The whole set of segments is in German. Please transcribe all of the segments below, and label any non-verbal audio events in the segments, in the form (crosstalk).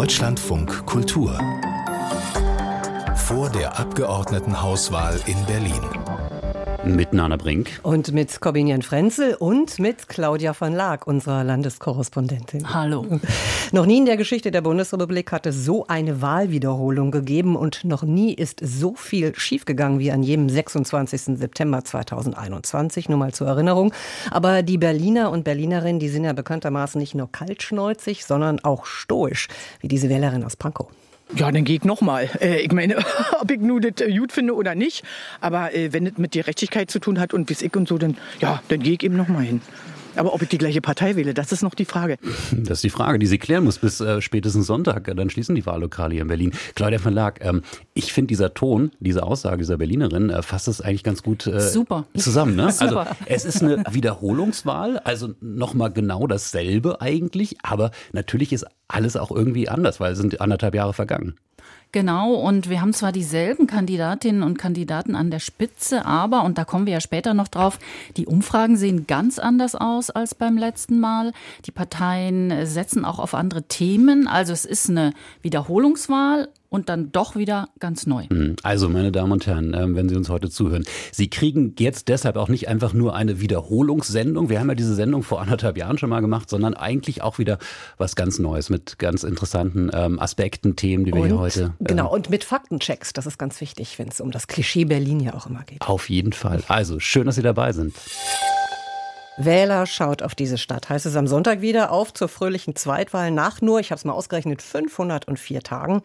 Deutschlandfunk Kultur. Vor der Abgeordnetenhauswahl in Berlin. Mit Nana Brink. Und mit Corbinian Frenzel und mit Claudia von Laak, unserer Landeskorrespondentin. Hallo. (laughs) Noch nie in der Geschichte der Bundesrepublik hat es so eine Wahlwiederholung gegeben und noch nie ist so viel schiefgegangen wie an jedem 26. September 2021, nur mal zur Erinnerung. Aber die Berliner und Berlinerinnen, die sind ja bekanntermaßen nicht nur kaltschneuzig, sondern auch stoisch, wie diese Wählerin aus Pankow. Ja, dann gehe ich nochmal. Äh, ich meine, (laughs) ob ich nur das äh, gut finde oder nicht. Aber äh, wenn es mit Gerechtigkeit zu tun hat und bis ich und so, dann, ja, dann gehe ich eben nochmal hin. Aber ob ich die gleiche Partei wähle, das ist noch die Frage. (laughs) Das ist die Frage, die sie klären muss bis äh, spätestens Sonntag. Dann schließen die Wahllokale hier in Berlin. Claudia von Laak, ähm, ich finde dieser Ton, diese Aussage dieser Berlinerin äh, fasst es eigentlich ganz gut äh, Super. zusammen. Ne? (laughs) Also es ist eine Wiederholungswahl, also nochmal genau dasselbe eigentlich, aber natürlich ist alles auch irgendwie anders, weil es sind anderthalb Jahre vergangen. Genau, und wir haben zwar dieselben Kandidatinnen und Kandidaten an der Spitze, aber, und da kommen wir ja später noch drauf, die Umfragen sehen ganz anders aus als beim letzten Mal. Die Parteien setzen auch auf andere Themen. Also es ist eine Wiederholungswahl und dann doch wieder ganz neu. Hm, also, meine Damen und Herren, ähm, wenn Sie uns heute zuhören, Sie kriegen jetzt deshalb auch nicht einfach nur eine Wiederholungssendung. Wir haben ja diese Sendung vor anderthalb Jahren schon mal gemacht, sondern eigentlich auch wieder was ganz Neues mit ganz interessanten ähm, Aspekten, Themen, die wir und, hier heute. Äh, genau, und mit Faktenchecks. Das ist ganz wichtig, wenn es um das Klischee Berlin ja auch immer geht. Auf jeden Fall. Also, schön, dass Sie dabei sind. Wähler schaut auf diese Stadt. Heißt es am Sonntag wieder auf zur fröhlichen Zweitwahl nach nur, ich habe es mal ausgerechnet, 504 Tagen.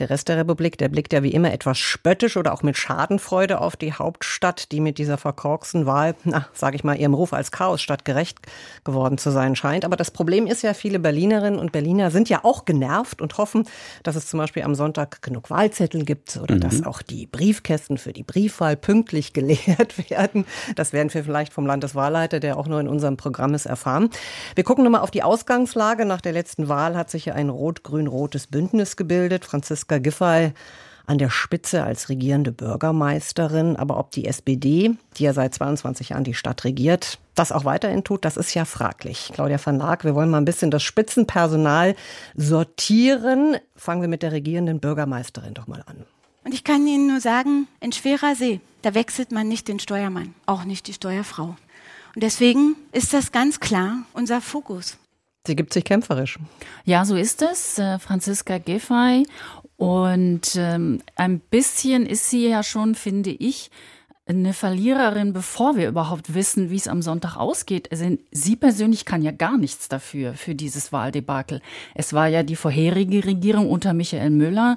Der Rest der Republik, der blickt ja wie immer etwas spöttisch oder auch mit Schadenfreude auf die Hauptstadt, die mit dieser verkorksten Wahl, na, sage ich mal, ihrem Ruf als Chaosstadt gerecht geworden zu sein scheint. Aber das Problem ist ja, viele Berlinerinnen und Berliner sind ja auch genervt und hoffen, dass es zum Beispiel am Sonntag genug Wahlzettel gibt oder mhm. dass auch die Briefkästen für die Briefwahl pünktlich (laughs) geleert werden. Das werden wir vielleicht vom Landeswahlleiter, der auch nur in unserem Programm ist, erfahren. Wir gucken nochmal auf die Ausgangslage. Nach der letzten Wahl hat sich ja ein rot-grün-rotes Bündnis gebildet. Franziska Giffey an der Spitze als regierende Bürgermeisterin. Aber ob die SPD, die ja seit 22 Jahren die Stadt regiert, das auch weiterhin tut, das ist ja fraglich. Claudia van Laak, wir wollen mal ein bisschen das Spitzenpersonal sortieren. Fangen wir mit der regierenden Bürgermeisterin doch mal an. Und ich kann Ihnen nur sagen, in schwerer See, da wechselt man nicht den Steuermann, auch nicht die Steuerfrau. Und deswegen ist das ganz klar unser Fokus. Sie gibt sich kämpferisch. Ja, so ist es. Äh, Franziska Giffey. Und ähm, ein bisschen ist sie ja schon, finde ich, eine Verliererin, bevor wir überhaupt wissen, wie es am Sonntag ausgeht. Also sie persönlich kann ja gar nichts dafür, für dieses Wahldebakel. Es war ja die vorherige Regierung unter Michael Müller,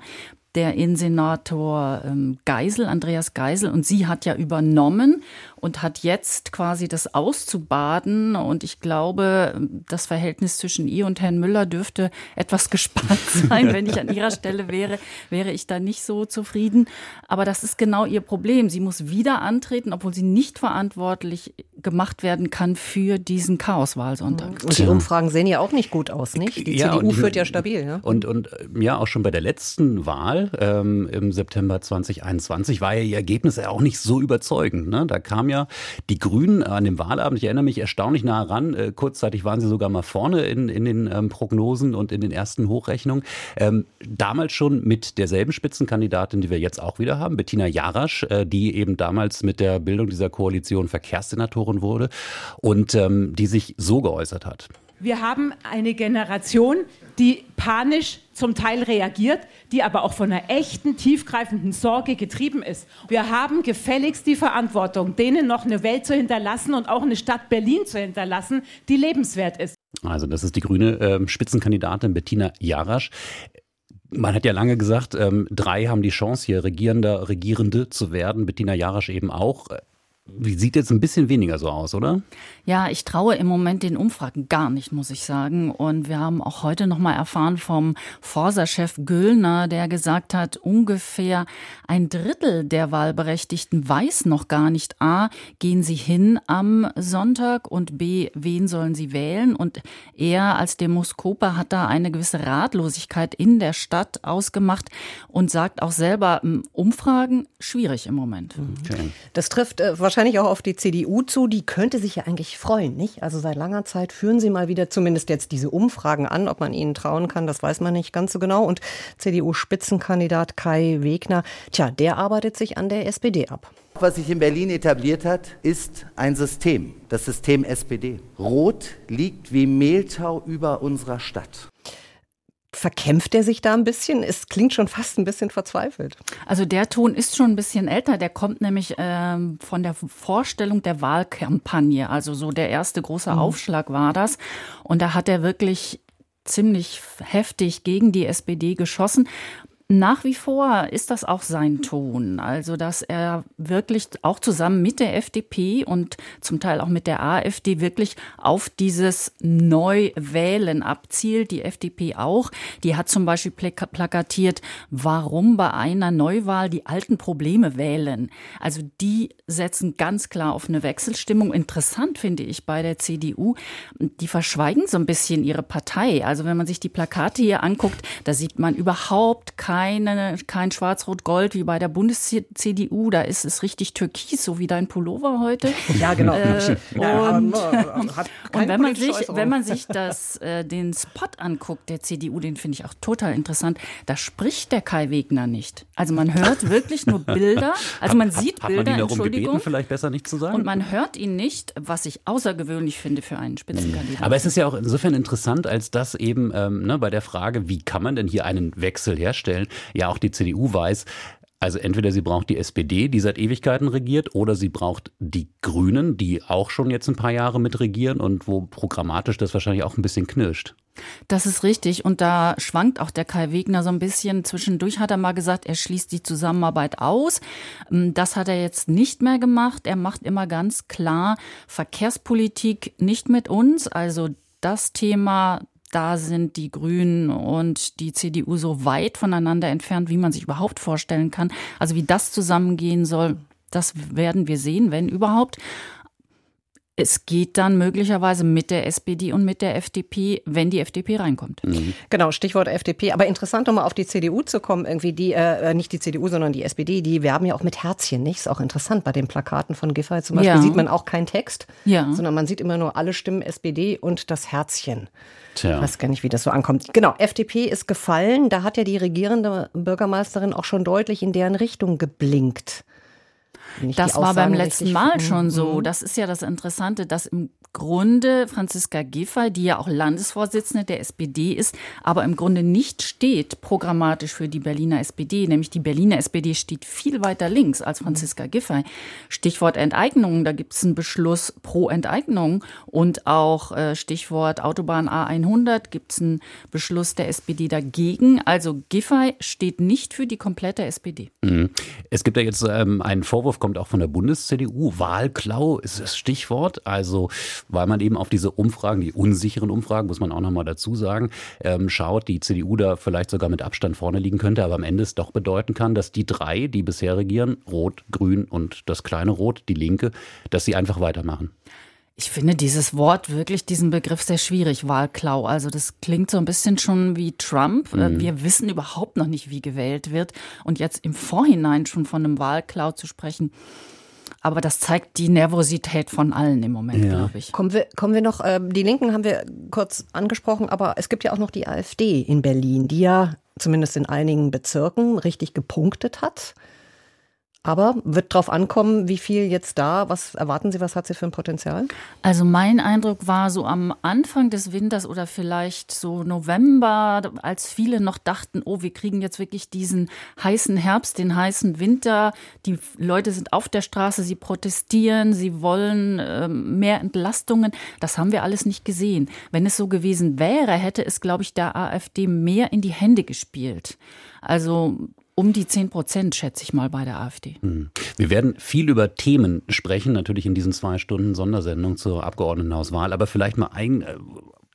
der Innensenator ähm, Geisel, Andreas Geisel, und sie hat ja übernommen und hat jetzt quasi das auszubaden. Und ich glaube, das Verhältnis zwischen ihr und Herrn Müller dürfte etwas (laughs) gespannt sein. Wenn ich an ihrer Stelle wäre, wäre ich da nicht so zufrieden. Aber das ist genau ihr Problem. Sie muss wieder antreten, obwohl sie nicht verantwortlich gemacht werden kann für diesen Chaoswahlsonntag. Und die Umfragen sehen ja auch nicht gut aus, nicht? Die ja, CDU und, führt ja stabil. Ja? Und, und ja, auch schon bei der letzten Wahl ähm, im September 2021 war ja ihr Ergebnis ja auch nicht so überzeugend. Ne? Da kam ja ja die Grünen an dem Wahlabend, ich erinnere mich, erstaunlich nah ran. Äh, kurzzeitig waren sie sogar mal vorne in, in den ähm, Prognosen und in den ersten Hochrechnungen. Ähm, damals schon mit derselben Spitzenkandidatin, die wir jetzt auch wieder haben, Bettina Jarasch, äh, die eben damals mit der Bildung dieser Koalition Verkehrssenatorin wurde und ähm, die sich so geäußert hat. Wir haben eine Generation, die panisch zum Teil reagiert, die aber auch von einer echten, tiefgreifenden Sorge getrieben ist. Wir haben gefälligst die Verantwortung, denen noch eine Welt zu hinterlassen und auch eine Stadt Berlin zu hinterlassen, die lebenswert ist. Also das ist die grüne äh, Spitzenkandidatin Bettina Jarasch. Man hat ja lange gesagt, ähm, drei haben die Chance, hier Regierender, Regierende zu werden. Bettina Jarasch eben auch. Wie sieht jetzt ein bisschen weniger so aus, oder? Ja, ich traue im Moment den Umfragen gar nicht, muss ich sagen. Und wir haben auch heute noch mal erfahren vom Forsa-Chef Göllner, der gesagt hat, ungefähr ein Drittel der Wahlberechtigten weiß noch gar nicht, a, gehen sie hin am Sonntag und b, wen sollen sie wählen? Und er als Demoskoper hat da eine gewisse Ratlosigkeit in der Stadt ausgemacht und sagt auch selber, Umfragen schwierig im Moment. Okay. Das trifft äh, wahrscheinlich wahrscheinlich auch auf die CDU zu. Die könnte sich ja eigentlich freuen, nicht? Also seit langer Zeit führen sie mal wieder zumindest jetzt diese Umfragen an. Ob man ihnen trauen kann, das weiß man nicht ganz so genau. Und CDU-Spitzenkandidat Kai Wegner, tja, der arbeitet sich an der SPD ab. Was sich in Berlin etabliert hat, ist ein System, das System SPD. Rot liegt wie Mehltau über unserer Stadt. Verkämpft er sich da ein bisschen? Es klingt schon fast ein bisschen verzweifelt. Also der Ton ist schon ein bisschen älter. Der kommt nämlich ähm, von der Vorstellung der Wahlkampagne. Also so der erste große mhm. Aufschlag war das. Und da hat er wirklich ziemlich heftig gegen die SPD geschossen. Nach wie vor ist das auch sein Ton. Also, dass er wirklich auch zusammen mit der FDP und zum Teil auch mit der AfD wirklich auf dieses Neuwählen abzielt. Die FDP auch. Die hat zum Beispiel plakatiert, warum bei einer Neuwahl die alten Probleme wählen. Also, die setzen ganz klar auf eine Wechselstimmung. Interessant finde ich bei der CDU. Die verschweigen so ein bisschen ihre Partei. Also, wenn man sich die Plakate hier anguckt, da sieht man überhaupt keine keine, kein Schwarz-Rot-Gold wie bei der Bundes-CDU. Da ist es richtig türkis, so wie dein Pullover heute. (laughs) Ja, genau. Äh, und, (laughs) und wenn man sich, wenn man sich das, äh, den Spot anguckt der CDU, den finde ich auch total interessant, da spricht der Kai Wegner nicht. Also man hört wirklich nur Bilder. Also man sieht hat, Bilder, hat man ihn Entschuldigung. Gebeten, vielleicht besser nicht zu sagen? Und man hört ihn nicht, was ich außergewöhnlich finde für einen Spitzenkandidaten. Aber es ist ja auch insofern interessant, als dass eben ähm, ne, bei der Frage, wie kann man denn hier einen Wechsel herstellen, ja auch die CDU weiß, also entweder sie braucht die SPD, die seit Ewigkeiten regiert, oder sie braucht die Grünen, die auch schon jetzt ein paar Jahre mit regieren und wo programmatisch das wahrscheinlich auch ein bisschen knirscht. Das ist richtig. Und da schwankt auch der Kai Wegner so ein bisschen. Zwischendurch hat er mal gesagt, er schließt die Zusammenarbeit aus. Das hat er jetzt nicht mehr gemacht. Er macht immer ganz klar Verkehrspolitik nicht mit uns. Also das Thema da sind die Grünen und die CDU so weit voneinander entfernt, wie man sich überhaupt vorstellen kann. Also wie das zusammengehen soll, das werden wir sehen, wenn überhaupt. Es geht dann möglicherweise mit der SPD und mit der FDP, wenn die FDP reinkommt. Mhm. Genau, Stichwort FDP. Aber interessant, um mal auf die CDU zu kommen, irgendwie die, äh, nicht die CDU, sondern die SPD, die werben ja auch mit Herzchen, nicht? Ist auch interessant. Bei den Plakaten von Giffey zum Beispiel ja. sieht man auch keinen Text, ja. sondern man sieht immer nur alle Stimmen SPD und das Herzchen. Tja. Ich weiß gar nicht, wie das so ankommt. Genau, FDP ist gefallen. Da hat ja die regierende Bürgermeisterin auch schon deutlich in deren Richtung geblinkt. Das war beim letzten Mal schon so. Mhm. Das ist ja das Interessante, dass im Grunde Franziska Giffey, die ja auch Landesvorsitzende der SPD ist, aber im Grunde nicht steht programmatisch für die Berliner SPD. Nämlich die Berliner SPD steht viel weiter links als Franziska Giffey. Stichwort Enteignung, da gibt es einen Beschluss pro Enteignung und auch äh, Stichwort Autobahn A100 gibt es einen Beschluss der SPD dagegen. Also Giffey steht nicht für die komplette SPD. Mhm. Es gibt ja jetzt ähm, einen Vorwurf, kommt auch von der Bundes-CDU. Wahlklau ist das Stichwort. Also weil man eben auf diese Umfragen, die unsicheren Umfragen, muss man auch nochmal dazu sagen, ähm, schaut, die CDU da vielleicht sogar mit Abstand vorne liegen könnte, aber am Ende es doch bedeuten kann, dass die drei, die bisher regieren, Rot, Grün und das kleine Rot, die Linke, dass sie einfach weitermachen. Ich finde dieses Wort wirklich, diesen Begriff sehr schwierig, Wahlklau. Also das klingt so ein bisschen schon wie Trump. Mhm. Wir wissen überhaupt noch nicht, wie gewählt wird. Und jetzt im Vorhinein schon von einem Wahlklau zu sprechen, aber das zeigt die Nervosität von allen im Moment, ja. glaube ich. Kommen wir, kommen wir noch, äh, die Linken haben wir kurz angesprochen, aber es gibt ja auch noch die AfD in Berlin, die ja zumindest in einigen Bezirken richtig gepunktet hat. Aber wird drauf ankommen, wie viel jetzt da, was erwarten Sie, was hat sie für ein Potenzial? Also mein Eindruck war so am Anfang des Winters oder vielleicht so November, als viele noch dachten, oh, wir kriegen jetzt wirklich diesen heißen Herbst, den heißen Winter. Die Leute sind auf der Straße, sie protestieren, sie wollen äh, mehr Entlastungen. Das haben wir alles nicht gesehen. Wenn es so gewesen wäre, hätte es, glaube ich, der AfD mehr in die Hände gespielt. Also um die 10 Prozent, schätze ich mal, bei der AfD. Hm. Wir werden viel über Themen sprechen, natürlich in diesen zwei Stunden Sondersendung zur Abgeordnetenhauswahl, aber vielleicht mal ein äh,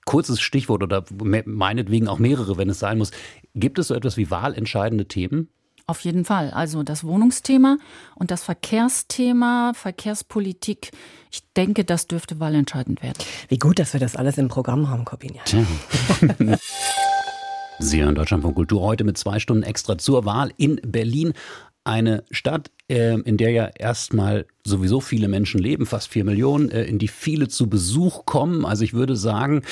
kurzes Stichwort oder meinetwegen auch mehrere, wenn es sein muss. Gibt es so etwas wie wahlentscheidende Themen? Auf jeden Fall. Also das Wohnungsthema und das Verkehrsthema, Verkehrspolitik, ich denke, das dürfte wahlentscheidend werden. Wie gut, dass wir das alles im Programm haben, Corbinian. (laughs) Sie hören Deutschland von Kultur heute mit zwei Stunden extra zur Wahl in Berlin. eine Stadt, ähm, in der ja erstmal sowieso viele Menschen leben, fast vier Millionen, äh, in die viele zu Besuch kommen. Also ich würde sagen,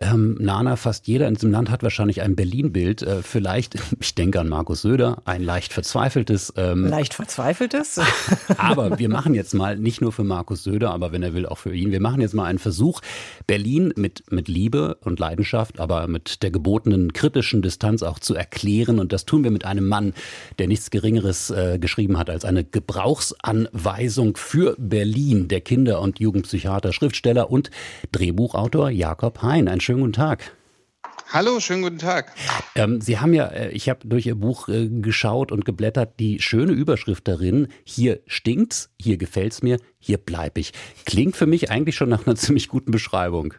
ähm, Nana, fast jeder in diesem Land hat wahrscheinlich ein Berlin-Bild. Äh, vielleicht, (laughs) ich denke an Markus Söder, ein leicht verzweifeltes. Ähm, leicht verzweifeltes? (laughs) aber wir machen jetzt mal, nicht nur für Markus Söder, aber wenn er will, auch für ihn, wir machen jetzt mal einen Versuch, Berlin mit, mit Liebe und Leidenschaft, aber mit der gebotenen kritischen Distanz auch zu erklären. Und das tun wir mit einem Mann, der nichts Geringeres äh, geschrieben hat als eine Gebrauchsanweisung für Berlin, der Kinder- und Jugendpsychiater, Schriftsteller und Drehbuchautor Jakob Hein. Ein schönen guten Tag. Hallo, schönen guten Tag. Ähm, Sie haben ja, äh, ich habe durch Ihr Buch äh, geschaut und geblättert, die schöne Überschrift darin, hier stinkt's, hier gefällt's mir, hier bleib ich. Klingt für mich eigentlich schon nach einer (laughs) ziemlich guten Beschreibung.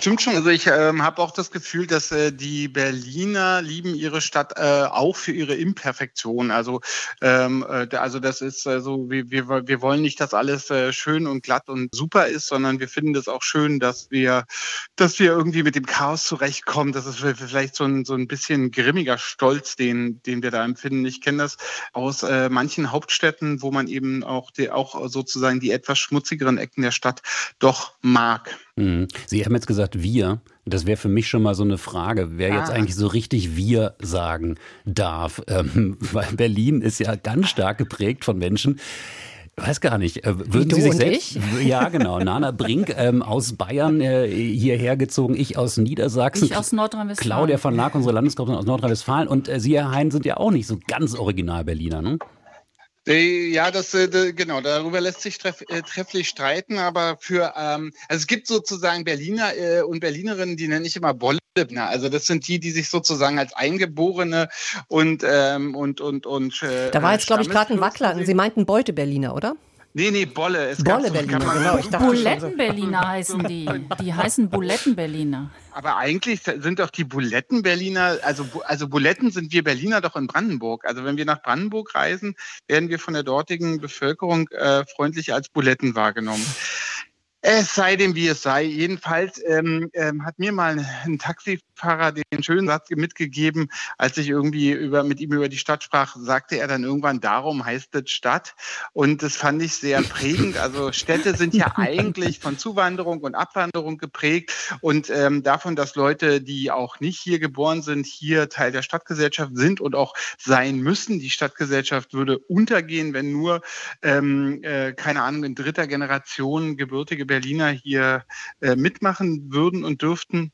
Stimmt schon. Also ich ähm, habe auch das Gefühl, dass äh, die Berliner lieben ihre Stadt äh, auch für ihre Imperfektion. Also ähm, äh, also das ist äh, so, wir, wir, wir wollen nicht, dass alles äh, schön und glatt und super ist, sondern wir finden das auch schön, dass wir, dass wir irgendwie mit dem Chaos zurechtkommen. Das ist vielleicht so ein, so ein bisschen grimmiger Stolz, den, den wir da empfinden. Ich kenne das aus äh, manchen Hauptstädten, wo man eben auch, die, auch sozusagen die etwas schmutzigeren Ecken der Stadt doch mag. Mhm. Sie haben jetzt gesagt, wir. Das wäre für mich schon mal so eine Frage, wer ah. jetzt eigentlich so richtig wir sagen darf. Ähm, (laughs) weil Berlin ist ja ganz stark geprägt von Menschen, weiß gar nicht. Äh, würden Sie sich selbst? Ich? Ja, genau. (laughs) Nana Brink ähm, aus Bayern äh, hierher gezogen, ich aus Niedersachsen. Ich aus Nordrhein-Westfalen. Claudia von Lack, unsere Landesgruppe aus Nordrhein-Westfalen. Und äh, Sie, Herr Hein, sind ja auch nicht so ganz original Berliner, ne? Äh, ja, das äh, genau, darüber lässt sich treff, äh, trefflich streiten, aber für ähm, also es gibt sozusagen Berliner äh, und Berlinerinnen, die nenne ich immer Bollebner. Also das sind die, die sich sozusagen als Eingeborene und ähm, und und und äh, Da war jetzt glaube ich gerade ein Wackler. Sie meinten Beute Berliner, oder? Nee, nee, Bolle. Es Bolle Berliner, genau. Ich Buletten-Berliner heißen die. Die heißen Buletten-Berliner. Aber eigentlich sind doch die Buletten-Berliner, also, also Buletten sind wir Berliner doch in Brandenburg. Also wenn wir nach Brandenburg reisen, werden wir von der dortigen Bevölkerung äh, freundlich als Buletten wahrgenommen. Es sei dem, wie es sei. Jedenfalls ähm, ähm, hat mir mal ein Taxifahrer den schönen Satz mitgegeben, als ich irgendwie über, mit ihm über die Stadt sprach, sagte er dann irgendwann, darum heißt es Stadt. Und das fand ich sehr prägend. Also Städte sind ja (laughs) eigentlich von Zuwanderung und Abwanderung geprägt und ähm, davon, dass Leute, die auch nicht hier geboren sind, hier Teil der Stadtgesellschaft sind und auch sein müssen. Die Stadtgesellschaft würde untergehen, wenn nur, ähm, äh, keine Ahnung, in dritter Generation gebürtige Berliner hier äh, mitmachen würden und dürften.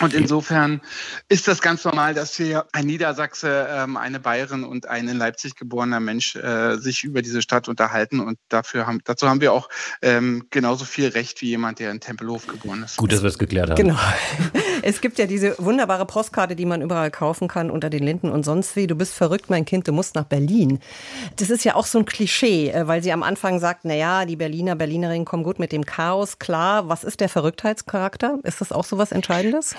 Und insofern ist das ganz normal, dass hier ein Niedersachse, ähm, eine Bayerin und ein in Leipzig geborener Mensch äh, sich über diese Stadt unterhalten. Und dafür haben, dazu haben wir auch ähm, genauso viel Recht wie jemand, der in Tempelhof geboren ist. Gut, dass wir es geklärt haben. Genau. (laughs) Es gibt ja diese wunderbare Postkarte, die man überall kaufen kann unter den Linden und sonst wie. Du bist verrückt, mein Kind, du musst nach Berlin. Das ist ja auch so ein Klischee, äh, weil sie am Anfang sagt, na ja, die Berliner, Berlinerinnen kommen gut mit dem Chaos. Klar, was ist der Verrücktheitscharakter? Ist das auch so was Entscheidendes?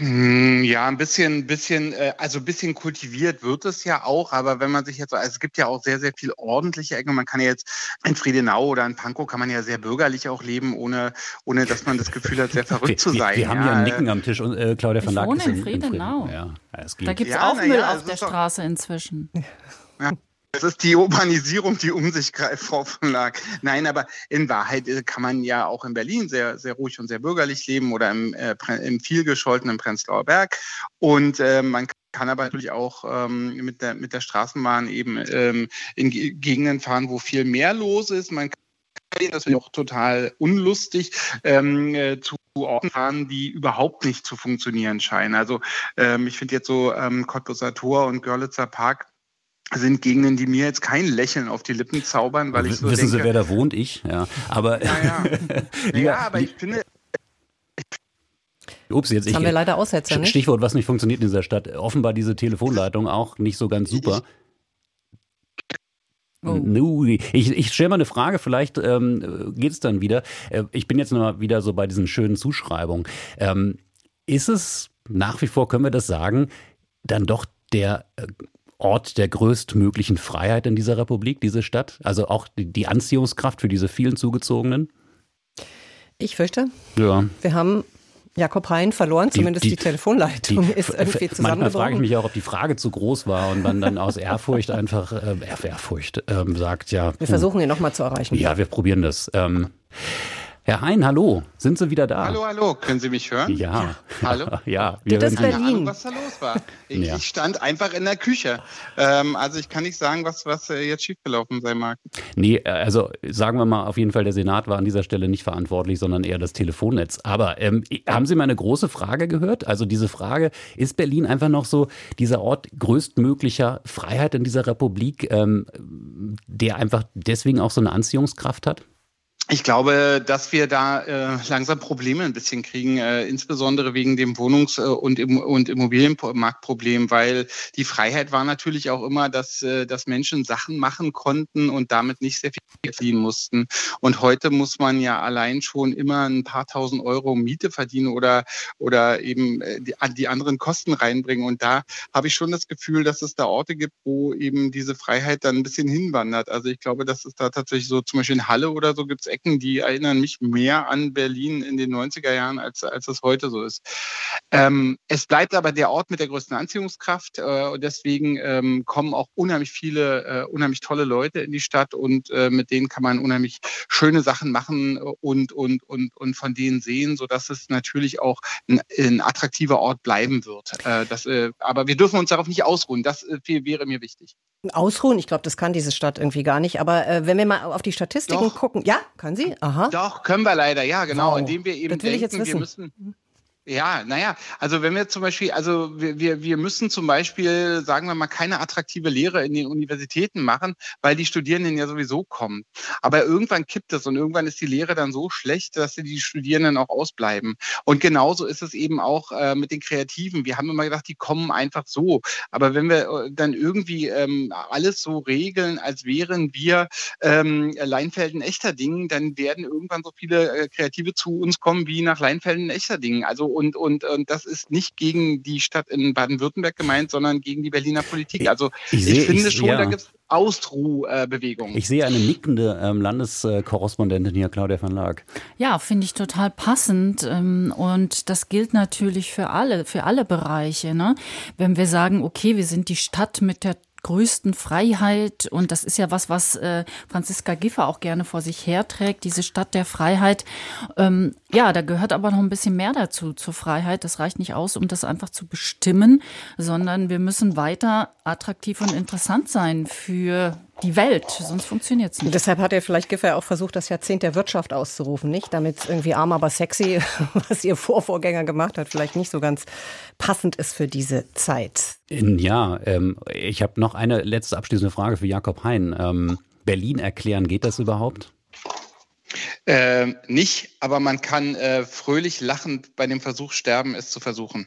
Hm, ja, ein bisschen, bisschen, äh, also ein bisschen kultiviert wird es ja auch, aber wenn man sich jetzt, also es gibt ja auch sehr, sehr viel ordentliche Ecken. Man kann ja jetzt in Friedenau oder in Pankow kann man ja sehr bürgerlich auch leben, ohne, ohne dass man das Gefühl hat, sehr (laughs) verrückt zu sein. Wir, wir haben ja ein Nicken am Tisch und äh, Claudia von Lack ist in, in Friedenau. Ja, da gibt es ja, auch Müll ja, auf der Straße inzwischen. Ja. Das ist die Urbanisierung, die um sich greift, Frau von Lack. Nein, aber in Wahrheit äh, kann man ja auch in Berlin sehr, sehr ruhig und sehr bürgerlich leben oder im, äh, im viel gescholtenen Prenzlauer Berg. Und äh, man kann aber natürlich auch ähm, mit, der, mit der Straßenbahn eben ähm, in Gegenden fahren, wo viel mehr los ist. Man kann das ist auch total unlustig, ähm, äh, zu Orten fahren, die überhaupt nicht zu funktionieren scheinen. Also ähm, ich finde jetzt so ähm, Cottbuser Tor und Görlitzer Park sind Gegenden, die mir jetzt kein Lächeln auf die Lippen zaubern, weil ich so Wissen denke, Sie, wer da wohnt? Ich, ja. Aber, ja, ja. (laughs) ja, aber ich finde, Ups, jetzt, das haben wir leider Aussetzer, nicht? Stichwort, was nicht funktioniert in dieser Stadt. Offenbar diese Telefonleitung auch nicht so ganz super. Oh. Ich, ich stelle mal eine Frage, vielleicht ähm, geht es dann wieder. Äh, ich bin jetzt noch mal wieder so bei diesen schönen Zuschreibungen. Ähm, ist es nach wie vor, können wir das sagen, dann doch der äh, Ort der größtmöglichen Freiheit in dieser Republik, diese Stadt? Also auch die Anziehungskraft für diese vielen Zugezogenen? Ich fürchte. Ja. Wir haben Jakob Hein verloren, zumindest die, die, die Telefonleitung die, ist irgendwie zusammengebrochen. Manchmal frage ich mich auch, ob die Frage zu groß war und man dann aus Ehrfurcht einfach, äh, Ehrfurcht ähm, sagt, ja. Wir versuchen ihn nochmal zu erreichen. Ja, wir probieren das. Ähm, Herr Hein, hallo, sind Sie wieder da? Hallo, hallo, können Sie mich hören? Ja. Hallo? (laughs) ja, wir das Berlin. Ahnung, was da los war. Ich, ja. ich stand einfach in der Küche. Ähm, also ich kann nicht sagen, was, was äh, jetzt schiefgelaufen sein mag. Nee, äh, also sagen wir mal auf jeden Fall, der Senat war an dieser Stelle nicht verantwortlich, sondern eher das Telefonnetz. Aber ähm, haben Sie meine große Frage gehört? Also diese Frage, ist Berlin einfach noch so dieser Ort größtmöglicher Freiheit in dieser Republik, ähm, der einfach deswegen auch so eine Anziehungskraft hat? Ich glaube, dass wir da äh, langsam Probleme ein bisschen kriegen, äh, insbesondere wegen dem Wohnungs- äh, und, und Immobilienmarktproblem, weil die Freiheit war natürlich auch immer, dass, äh, dass Menschen Sachen machen konnten und damit nicht sehr viel verdienen mussten. Und heute muss man ja allein schon immer ein paar tausend Euro Miete verdienen oder, oder eben äh, die, die anderen Kosten reinbringen. Und da habe ich schon das Gefühl, dass es da Orte gibt, wo eben diese Freiheit dann ein bisschen hinwandert. Also ich glaube, dass es da tatsächlich so zum Beispiel in Halle oder so gibt es Ecken, die erinnern mich mehr an Berlin in den 90er Jahren, als, als es heute so ist. Ähm, es bleibt aber der Ort mit der größten Anziehungskraft äh, und deswegen ähm, kommen auch unheimlich viele, äh, unheimlich tolle Leute in die Stadt und äh, mit denen kann man unheimlich schöne Sachen machen und, und, und, und von denen sehen, sodass es natürlich auch ein, ein attraktiver Ort bleiben wird. Äh, das, äh, aber wir dürfen uns darauf nicht ausruhen. Das äh, wäre mir wichtig. Ausruhen, ich glaube, das kann diese Stadt irgendwie gar nicht. Aber äh, wenn wir mal auf die Statistiken Doch. gucken, ja, kann sie? Aha. Doch, können wir leider, ja, genau. Wow. Indem wir eben das will denken, ich jetzt wissen. wir müssen. Ja, naja, also wenn wir zum Beispiel, also wir, wir, wir müssen zum Beispiel, sagen wir mal, keine attraktive Lehre in den Universitäten machen, weil die Studierenden ja sowieso kommen. Aber irgendwann kippt es und irgendwann ist die Lehre dann so schlecht, dass die Studierenden auch ausbleiben. Und genauso ist es eben auch äh, mit den Kreativen. Wir haben immer gedacht, die kommen einfach so. Aber wenn wir äh, dann irgendwie ähm, alles so regeln, als wären wir ähm, Leinfelden echter Dingen, dann werden irgendwann so viele äh, Kreative zu uns kommen wie nach Leinfelden echter Dingen. Also und, und, und das ist nicht gegen die Stadt in Baden-Württemberg gemeint, sondern gegen die Berliner Politik. Also ich, ich, ich finde ich, schon, ja. da gibt es Austruhbewegungen. Ich sehe eine nickende ähm, Landeskorrespondentin hier, Claudia van Laak. Ja, finde ich total passend. Ähm, und das gilt natürlich für alle, für alle Bereiche. Ne? Wenn wir sagen, okay, wir sind die Stadt mit der größten Freiheit. Und das ist ja was, was äh, Franziska Giffer auch gerne vor sich herträgt, diese Stadt der Freiheit. Ähm, ja, da gehört aber noch ein bisschen mehr dazu, zur Freiheit. Das reicht nicht aus, um das einfach zu bestimmen, sondern wir müssen weiter attraktiv und interessant sein für die Welt, sonst funktioniert es nicht. Deshalb hat er vielleicht Giffey auch versucht, das Jahrzehnt der Wirtschaft auszurufen, nicht? Damit irgendwie arm, aber sexy, (laughs) was ihr Vorvorgänger gemacht hat, vielleicht nicht so ganz passend ist für diese Zeit. Ja, ähm, ich habe noch eine letzte abschließende Frage für Jakob Hein. Ähm, Berlin erklären, geht das überhaupt? Äh, nicht, aber man kann äh, fröhlich lachend bei dem Versuch sterben, es zu versuchen.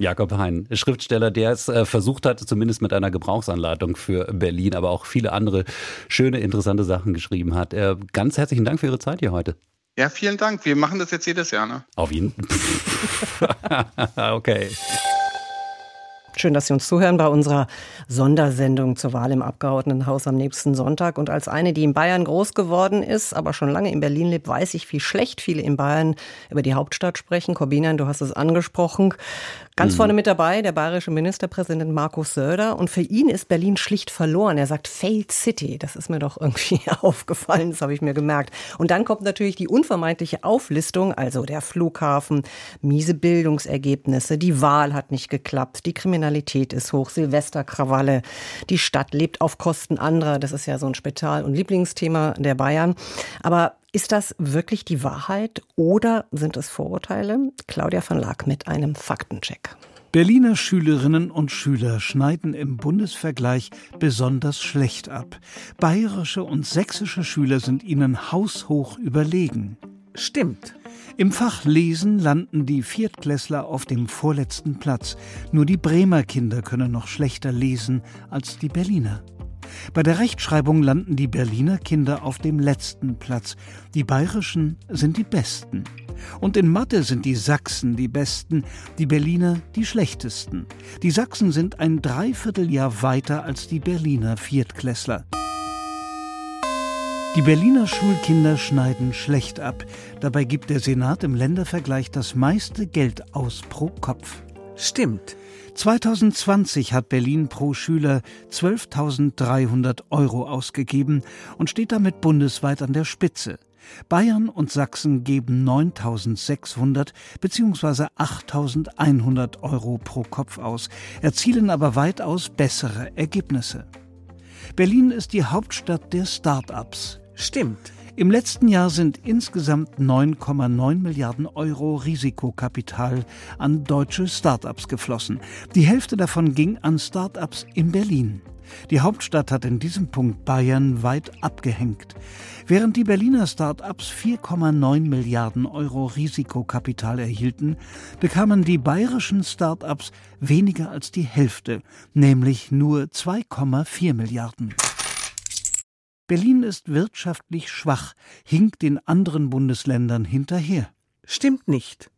Jakob Hein, Schriftsteller, der es äh, versucht hat, zumindest mit einer Gebrauchsanleitung für Berlin, aber auch viele andere schöne, interessante Sachen geschrieben hat. Äh, ganz herzlichen Dank für Ihre Zeit hier heute. Ja, vielen Dank. Wir machen das jetzt jedes Jahr, ne? Auf jeden Fall. (laughs) okay. Schön, dass Sie uns zuhören bei unserer Sondersendung zur Wahl im Abgeordnetenhaus am nächsten Sonntag. Und als eine, die in Bayern groß geworden ist, aber schon lange in Berlin lebt, weiß ich, wie schlecht viele in Bayern über die Hauptstadt sprechen. Corbinian, du hast es angesprochen. Ganz mhm. vorne mit dabei der bayerische Ministerpräsident Markus Söder. Und für ihn ist Berlin schlicht verloren. Er sagt Failed City. Das ist mir doch irgendwie (laughs) aufgefallen, das habe ich mir gemerkt. Und dann kommt natürlich die unvermeidliche Auflistung, also der Flughafen, miese Bildungsergebnisse, die Wahl hat nicht geklappt, die Kriminalität ist hoch, Silvesterkrawalle, die Stadt lebt auf Kosten anderer. Das ist ja so ein Spezial- und Lieblingsthema der Bayern. Aber ist das wirklich die Wahrheit oder sind es Vorurteile? Claudia van Laak mit einem Faktencheck. Berliner Schülerinnen und Schüler schneiden im Bundesvergleich besonders schlecht ab. Bayerische und sächsische Schüler sind ihnen haushoch überlegen. Stimmt. Im Fach Lesen landen die Viertklässler auf dem vorletzten Platz. Nur die Bremer Kinder können noch schlechter lesen als die Berliner. Bei der Rechtschreibung landen die Berliner Kinder auf dem letzten Platz. Die bayerischen sind die besten. Und in Mathe sind die Sachsen die besten, die Berliner die schlechtesten. Die Sachsen sind ein Dreivierteljahr weiter als die Berliner Viertklässler. Die Berliner Schulkinder schneiden schlecht ab. Dabei gibt der Senat im Ländervergleich das meiste Geld aus pro Kopf. Stimmt. 2020 hat Berlin pro Schüler 12.300 Euro ausgegeben und steht damit bundesweit an der Spitze. Bayern und Sachsen geben 9.600 bzw. 8.100 Euro pro Kopf aus, erzielen aber weitaus bessere Ergebnisse. Berlin ist die Hauptstadt der Start-ups. Stimmt. Im letzten Jahr sind insgesamt 9,9 Milliarden Euro Risikokapital an deutsche Start-ups geflossen. Die Hälfte davon ging an Start-ups in Berlin. Die Hauptstadt hat in diesem Punkt Bayern weit abgehängt. Während die Berliner Start-ups 4,9 Milliarden Euro Risikokapital erhielten, bekamen die bayerischen Start-ups weniger als die Hälfte, nämlich nur 2,4 Milliarden. Berlin ist wirtschaftlich schwach, hinkt den anderen Bundesländern hinterher. Stimmt nicht.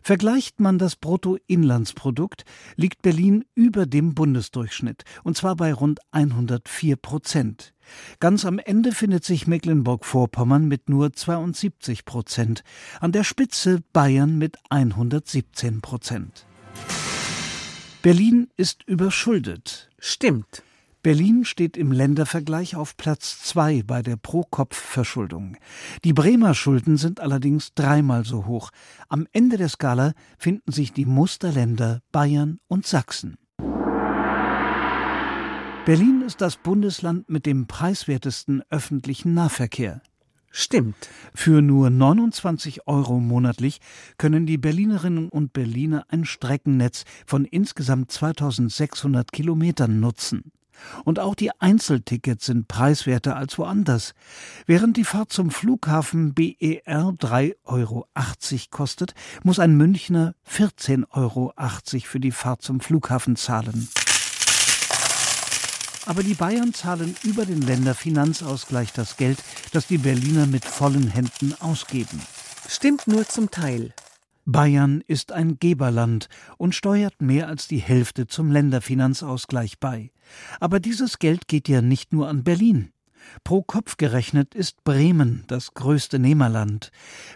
Vergleicht man das Bruttoinlandsprodukt, liegt Berlin über dem Bundesdurchschnitt, und zwar bei rund 104 Prozent. Ganz am Ende findet sich Mecklenburg-Vorpommern mit nur 72 Prozent, an der Spitze Bayern mit 117 Prozent. Berlin ist überschuldet. Stimmt. Berlin steht im Ländervergleich auf Platz zwei bei der Pro-Kopf-Verschuldung. Die Bremer Schulden sind allerdings dreimal so hoch. Am Ende der Skala finden sich die Musterländer Bayern und Sachsen. Berlin ist das Bundesland mit dem preiswertesten öffentlichen Nahverkehr. Stimmt. Für nur 29 Euro monatlich können die Berlinerinnen und Berliner ein Streckennetz von insgesamt 2600 Kilometern nutzen. Und auch die Einzeltickets sind preiswerter als woanders. Während die Fahrt zum Flughafen BER 3,80 Euro kostet, muss ein Münchner 14,80 Euro für die Fahrt zum Flughafen zahlen. Aber die Bayern zahlen über den Länderfinanzausgleich das Geld, das die Berliner mit vollen Händen ausgeben. Stimmt nur zum Teil. Bayern ist ein Geberland und steuert mehr als die Hälfte zum Länderfinanzausgleich bei. Aber dieses Geld geht ja nicht nur an Berlin. Pro Kopf gerechnet ist Bremen das größte Nehmerland.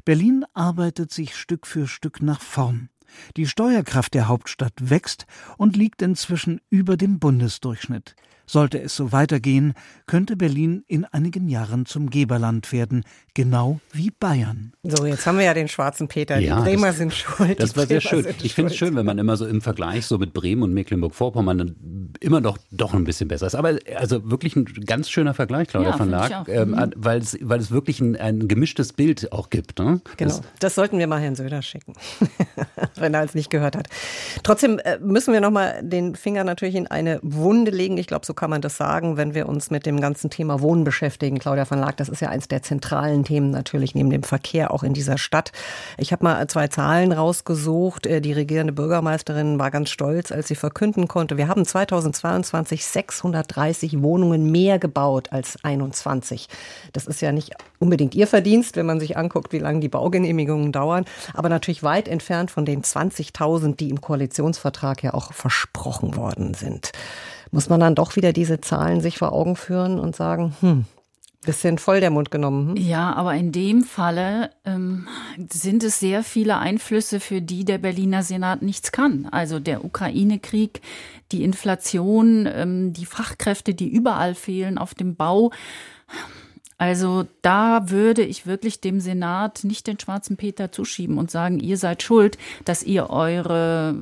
Berlin arbeitet sich Stück für Stück nach vorn. Die Steuerkraft der Hauptstadt wächst und liegt inzwischen über dem Bundesdurchschnitt. Sollte es so weitergehen, könnte Berlin in einigen Jahren zum Geberland werden, genau wie Bayern. So, jetzt haben wir ja den schwarzen Peter. Ja, die Bremer das, sind schuld. Das war sehr schön. Ich finde es schön, wenn man immer so im Vergleich so mit Bremen und Mecklenburg-Vorpommern immer noch doch ein bisschen besser ist. Aber also wirklich ein ganz schöner Vergleich, Claudia Ja, von Laak, auch. ähm, Mhm. weil, es, weil es wirklich ein, ein gemischtes Bild auch gibt. Ne? Genau, Das, das sollten wir mal Herrn Söder schicken, (laughs) wenn er es nicht gehört hat. Trotzdem äh, müssen wir noch mal den Finger natürlich in eine Wunde legen. Ich glaube, so kann man das sagen, wenn wir uns mit dem ganzen Thema Wohnen beschäftigen. Claudia van Laak, das ist ja eins der zentralen Themen natürlich neben dem Verkehr auch in dieser Stadt. Ich habe mal zwei Zahlen rausgesucht. Äh, Die regierende Bürgermeisterin war ganz stolz, als sie verkünden konnte, wir haben 2022 630 Wohnungen mehr gebaut als 21. Das ist ja nicht unbedingt ihr Verdienst, wenn man sich anguckt, wie lange die Baugenehmigungen dauern, aber natürlich weit entfernt von den 20.000, die im Koalitionsvertrag ja auch versprochen worden sind. Muss man dann doch wieder diese Zahlen sich vor Augen führen und sagen, hm, bisschen voll der Mund genommen. Hm? Ja, aber in dem Falle ähm, sind es sehr viele Einflüsse, für die der Berliner Senat nichts kann. Also der Ukraine-Krieg, die Inflation, ähm, die Fachkräfte, die überall fehlen auf dem Bau. Also da würde ich wirklich dem Senat nicht den schwarzen Peter zuschieben und sagen, ihr seid schuld, dass ihr eure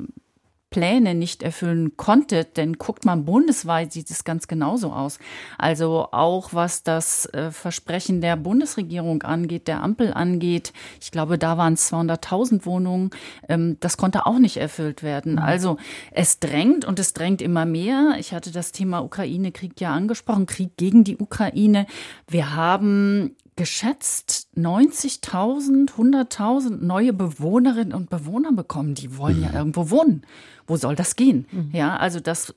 Pläne nicht erfüllen konntet, denn guckt mal, bundesweit sieht es ganz genauso aus. Also auch was das äh, Versprechen der Bundesregierung angeht, der Ampel angeht, ich glaube, da waren es 200.000 Wohnungen, ähm, das konnte auch nicht erfüllt werden. Also es drängt und es drängt immer mehr. Ich hatte das Thema Ukraine-Krieg ja angesprochen, Krieg gegen die Ukraine. Wir haben geschätzt 90.000, 100.000 neue Bewohnerinnen und Bewohner bekommen. Die wollen ja irgendwo wohnen. Wo soll das gehen? Ja, also das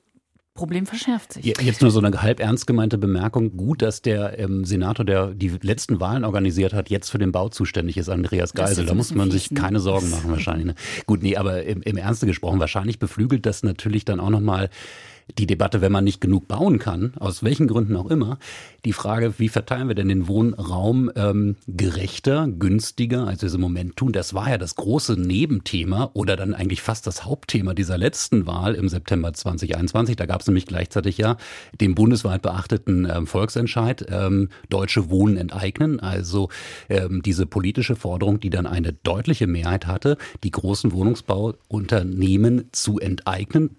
Problem verschärft sich. Jetzt nur so eine halb ernst gemeinte Bemerkung. Gut, dass der ähm, Senator, der die letzten Wahlen organisiert hat, jetzt für den Bau zuständig ist, Andreas Geisel. Da muss man sich ne? keine Sorgen machen wahrscheinlich. Ne? Gut, nee, aber im, im Ernste gesprochen, wahrscheinlich beflügelt das natürlich dann auch nochmal die Debatte, wenn man nicht genug bauen kann, aus welchen Gründen auch immer, die Frage, wie verteilen wir denn den Wohnraum ähm, gerechter, günstiger, als wir es im Moment tun, das war ja das große Nebenthema oder dann eigentlich fast das Hauptthema dieser letzten Wahl im September 2021. Da gab es nämlich gleichzeitig ja den bundesweit beachteten ähm, Volksentscheid, ähm, Deutsche Wohnen enteignen, also ähm, diese politische Forderung, die dann eine deutliche Mehrheit hatte, die großen Wohnungsbauunternehmen zu enteignen,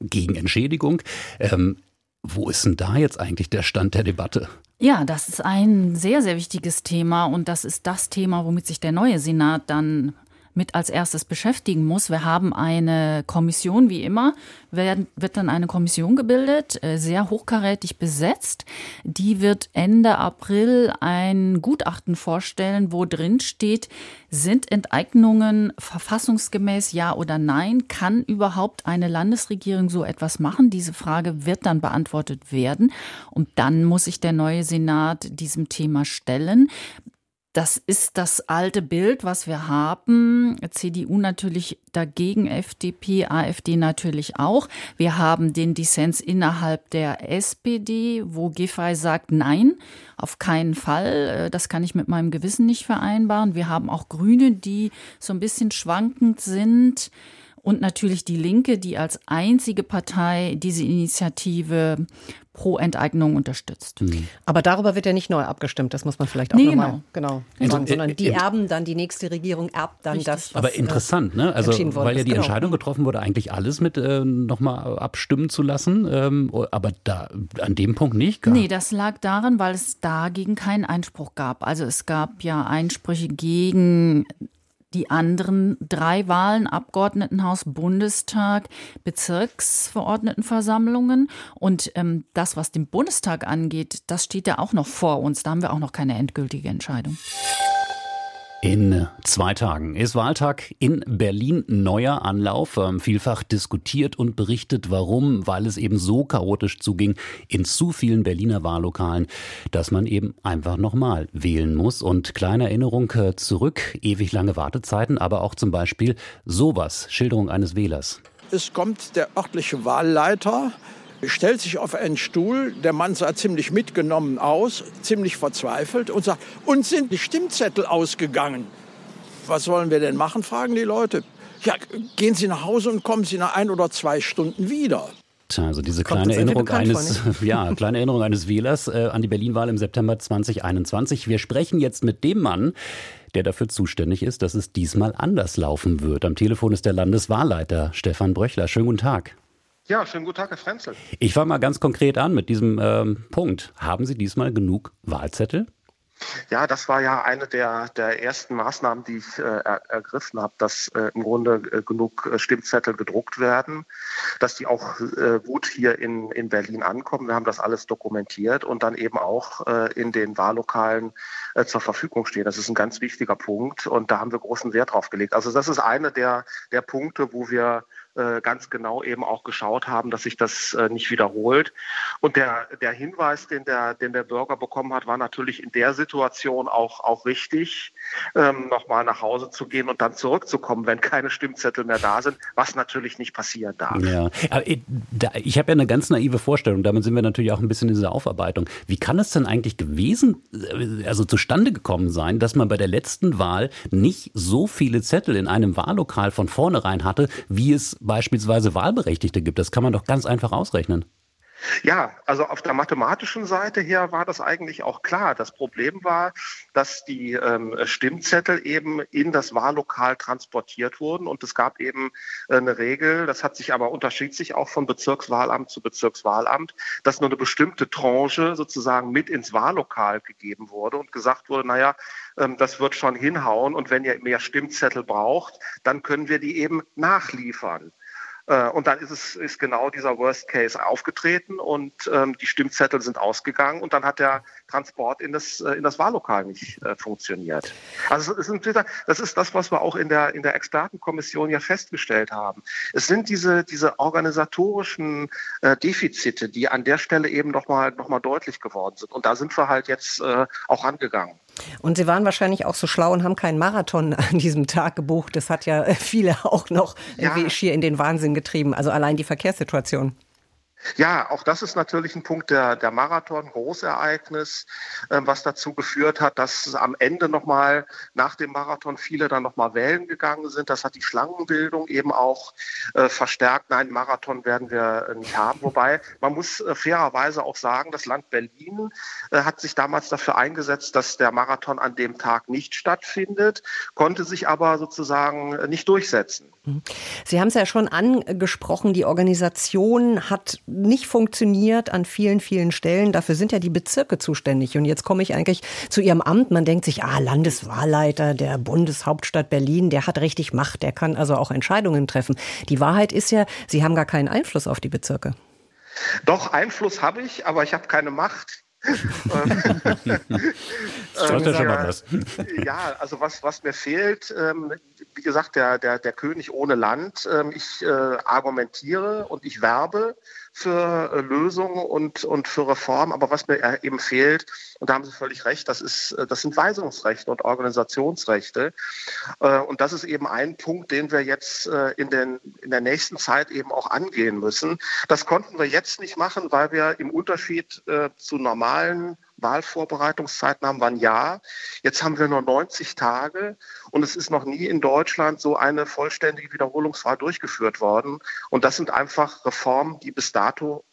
gegen Entschädigung. Ähm, wo ist denn da jetzt eigentlich der Stand der Debatte? Ja, das ist ein sehr, sehr wichtiges Thema und das ist das Thema, womit sich der neue Senat dann mit als erstes beschäftigen muss. Wir haben eine Kommission, wie immer, wird, wird dann eine Kommission gebildet, äh, sehr hochkarätig besetzt. Die wird Ende April ein Gutachten vorstellen, wo drin steht, sind Enteignungen verfassungsgemäß ja oder nein? Kann überhaupt eine Landesregierung so etwas machen? Diese Frage wird dann beantwortet werden. Und dann muss sich der neue Senat diesem Thema stellen. Das ist das alte Bild, was wir haben. CDU natürlich dagegen, FDP, AfD natürlich auch. Wir haben den Dissens innerhalb der SPD, wo Giffey sagt, nein, auf keinen Fall. Das kann ich mit meinem Gewissen nicht vereinbaren. Wir haben auch Grüne, die so ein bisschen schwankend sind und natürlich die Linke, die als einzige Partei diese Initiative pro Enteignung unterstützt. Mhm. Aber darüber wird ja nicht neu abgestimmt, das muss man vielleicht auch nee, nochmal genau. genau sagen, sondern die erben dann, die nächste Regierung erbt dann Richtig. das, was Aber interessant, ne? Also weil ja die genau. Entscheidung getroffen wurde, eigentlich alles mit äh, nochmal abstimmen zu lassen, ähm, aber da an dem Punkt nicht. Gar. Nee, das lag daran, weil es dagegen keinen Einspruch gab. Also es gab ja Einsprüche gegen die anderen drei Wahlen, Abgeordnetenhaus, Bundestag, Bezirksverordnetenversammlungen. Und ähm, das, was den Bundestag angeht, das steht ja auch noch vor uns. Da haben wir auch noch keine endgültige Entscheidung. In zwei Tagen ist Wahltag in Berlin neuer Anlauf. Ähm, vielfach diskutiert und berichtet, warum, weil es eben so chaotisch zuging in zu vielen Berliner Wahllokalen, dass man eben einfach nochmal wählen muss. Und kleine Erinnerung äh, zurück, ewig lange Wartezeiten, aber auch zum Beispiel sowas, Schilderung eines Wählers. Es kommt der örtliche Wahlleiter stellt sich auf einen Stuhl, der Mann sah ziemlich mitgenommen aus, ziemlich verzweifelt und sagt, uns sind die Stimmzettel ausgegangen. Was sollen wir denn machen, fragen die Leute. Ja, gehen Sie nach Hause und kommen Sie nach ein oder zwei Stunden wieder. Also diese kleine Erinnerung eines, (laughs) ja, kleine Erinnerung eines Wählers äh, an die Berlin-Wahl im September 2021. Wir sprechen jetzt mit dem Mann, der dafür zuständig ist, dass es diesmal anders laufen wird. Am Telefon ist der Landeswahlleiter Stefan Bröchler. Schönen guten Tag. Ja, schönen guten Tag, Herr Frenzel. Ich fange mal ganz konkret an mit diesem ähm, Punkt. Haben Sie diesmal genug Wahlzettel? Ja, das war ja eine der, der ersten Maßnahmen, die ich äh, er, ergriffen habe, dass äh, im Grunde äh, genug äh, Stimmzettel gedruckt werden, dass die auch äh, gut hier in, in Berlin ankommen. Wir haben das alles dokumentiert und dann eben auch äh, in den Wahllokalen zur Verfügung stehen. Das ist ein ganz wichtiger Punkt und da haben wir großen Wert drauf gelegt. Also das ist eine der, der Punkte, wo wir ganz genau eben auch geschaut haben, dass sich das äh, nicht wiederholt. Und der, der Hinweis, den der, den der Bürger bekommen hat, war natürlich in der Situation auch, auch richtig, ähm, nochmal nach Hause zu gehen und dann zurückzukommen, wenn keine Stimmzettel mehr da sind, was natürlich nicht passieren darf. Ja, aber äh, ich habe ja eine ganz naive Vorstellung, damit sind wir natürlich auch ein bisschen in dieser Aufarbeitung. Wie kann es denn eigentlich gewesen, also zustande gekommen sein, dass man bei der letzten Wahl nicht so viele Zettel in einem Wahllokal von vornherein hatte, wie es beispielsweise Wahlberechtigte gibt. Das kann man doch ganz einfach ausrechnen. Ja, also auf der mathematischen Seite her war das eigentlich auch klar. Das Problem war, dass die ähm, Stimmzettel eben in das Wahllokal transportiert wurden und es gab eben äh, eine Regel, das hat sich aber unterschied sich auch von Bezirkswahlamt zu Bezirkswahlamt, dass nur eine bestimmte Tranche sozusagen mit ins Wahllokal gegeben wurde und gesagt wurde, naja, ähm, das wird schon hinhauen und wenn ihr mehr Stimmzettel braucht, dann können wir die eben nachliefern. Äh, und dann ist es ist genau dieser Worst Case aufgetreten und ähm, die Stimmzettel sind ausgegangen und dann hat der Transport in das, äh, in das Wahllokal nicht äh, funktioniert. Also es ist, das ist das, was wir auch in der, in der Expertenkommission ja festgestellt haben. Es sind diese, diese organisatorischen äh, Defizite, die an der Stelle eben nochmal noch mal deutlich geworden sind. Und da sind wir halt jetzt äh, auch angegangen. Und Sie waren wahrscheinlich auch so schlau und haben keinen Marathon (laughs) an diesem Tag gebucht. Das hat ja (laughs) viele auch noch ja. irgendwie schier in den Wahnsinn getrieben. Also allein die Verkehrssituation. Ja, auch das ist natürlich ein Punkt der, der Marathon, Großereignis, äh, was dazu geführt hat, dass am Ende nochmal nach dem Marathon viele dann nochmal wählen gegangen sind. Das hat die Schlangenbildung eben auch äh, verstärkt. Nein, Marathon werden wir nicht haben. Wobei man muss äh, fairerweise auch sagen, das Land Berlin äh, hat sich damals dafür eingesetzt, dass der Marathon an dem Tag nicht stattfindet, konnte sich aber sozusagen äh, nicht durchsetzen. Mhm. Sie haben es ja schon angesprochen, die Organisation hat nicht funktioniert an vielen, vielen Stellen. Dafür sind ja die Bezirke zuständig. Und jetzt komme ich eigentlich zu Ihrem Amt. Man denkt sich, ah, Landeswahlleiter der Bundeshauptstadt Berlin, der hat richtig Macht, der kann also auch Entscheidungen treffen. Die Wahrheit ist ja, Sie haben gar keinen Einfluss auf die Bezirke. Doch, Einfluss habe ich, aber ich habe keine Macht. (laughs) das ist ja schon mal was. (laughs) ja, also was, was mir fehlt, ähm, wie gesagt, der, der, der König ohne Land. Ähm, ich äh, argumentiere und ich werbe für äh, Lösungen und, und für Reformen. Aber was mir eben fehlt, und da haben Sie völlig recht, das, ist, äh, das sind Weisungsrechte und Organisationsrechte. Äh, und das ist eben ein Punkt, den wir jetzt in, den, in der nächsten Zeit eben auch angehen müssen. Das konnten wir jetzt nicht machen, weil wir im Unterschied zu normalen Wahlvorbereitungszeiten haben wir ein Jahr. Jetzt haben wir nur 90 Tage und es ist noch nie in Deutschland so eine vollständige Wiederholungswahl durchgeführt worden. Und das sind einfach Reformen, die bis dato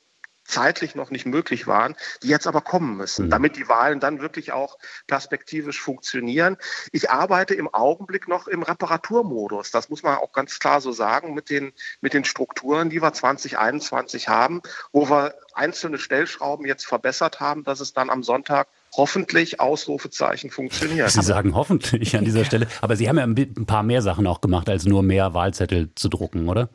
zeitlich noch nicht möglich waren, die jetzt aber kommen müssen, mhm. damit die Wahlen dann wirklich auch perspektivisch funktionieren. Ich arbeite im Augenblick noch im Reparaturmodus. Das muss man auch ganz klar so sagen mit den, mit den Strukturen, die wir 2021 haben, wo wir einzelne Stellschrauben jetzt verbessert haben, dass es dann am Sonntag hoffentlich Ausrufezeichen funktioniert. Sie sagen hoffentlich an dieser Stelle, aber Sie haben ja ein paar mehr Sachen auch gemacht, als nur mehr Wahlzettel zu drucken, oder?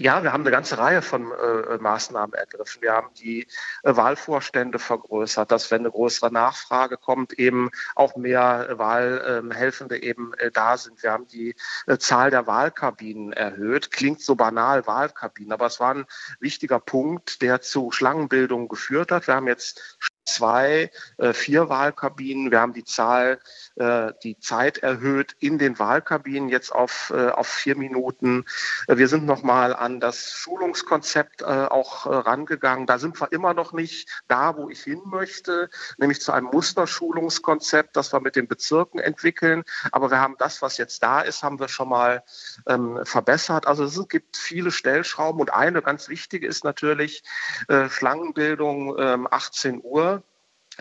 Ja, wir haben eine ganze Reihe von äh, Maßnahmen ergriffen. Wir haben die äh, Wahlvorstände vergrößert, dass wenn eine größere Nachfrage kommt, eben auch mehr äh, Wahlhelfende eben äh, da sind. Wir haben die äh, Zahl der Wahlkabinen erhöht. Klingt so banal, Wahlkabinen, aber es war ein wichtiger Punkt, der zu Schlangenbildung geführt hat. Wir haben jetzt zwei, äh, vier Wahlkabinen. Wir haben die Zahl, äh, die Zeit erhöht in den Wahlkabinen jetzt auf, äh, auf vier Minuten. Wir sind nochmal an das Schulungskonzept auch rangegangen. Da sind wir immer noch nicht da, wo ich hin möchte, nämlich zu einem Musterschulungskonzept, das wir mit den Bezirken entwickeln. Aber wir haben das, was jetzt da ist, haben wir schon mal ähm, verbessert. Also es gibt viele Stellschrauben und eine ganz wichtige ist natürlich äh, Schlangenbildung ähm, 18 Uhr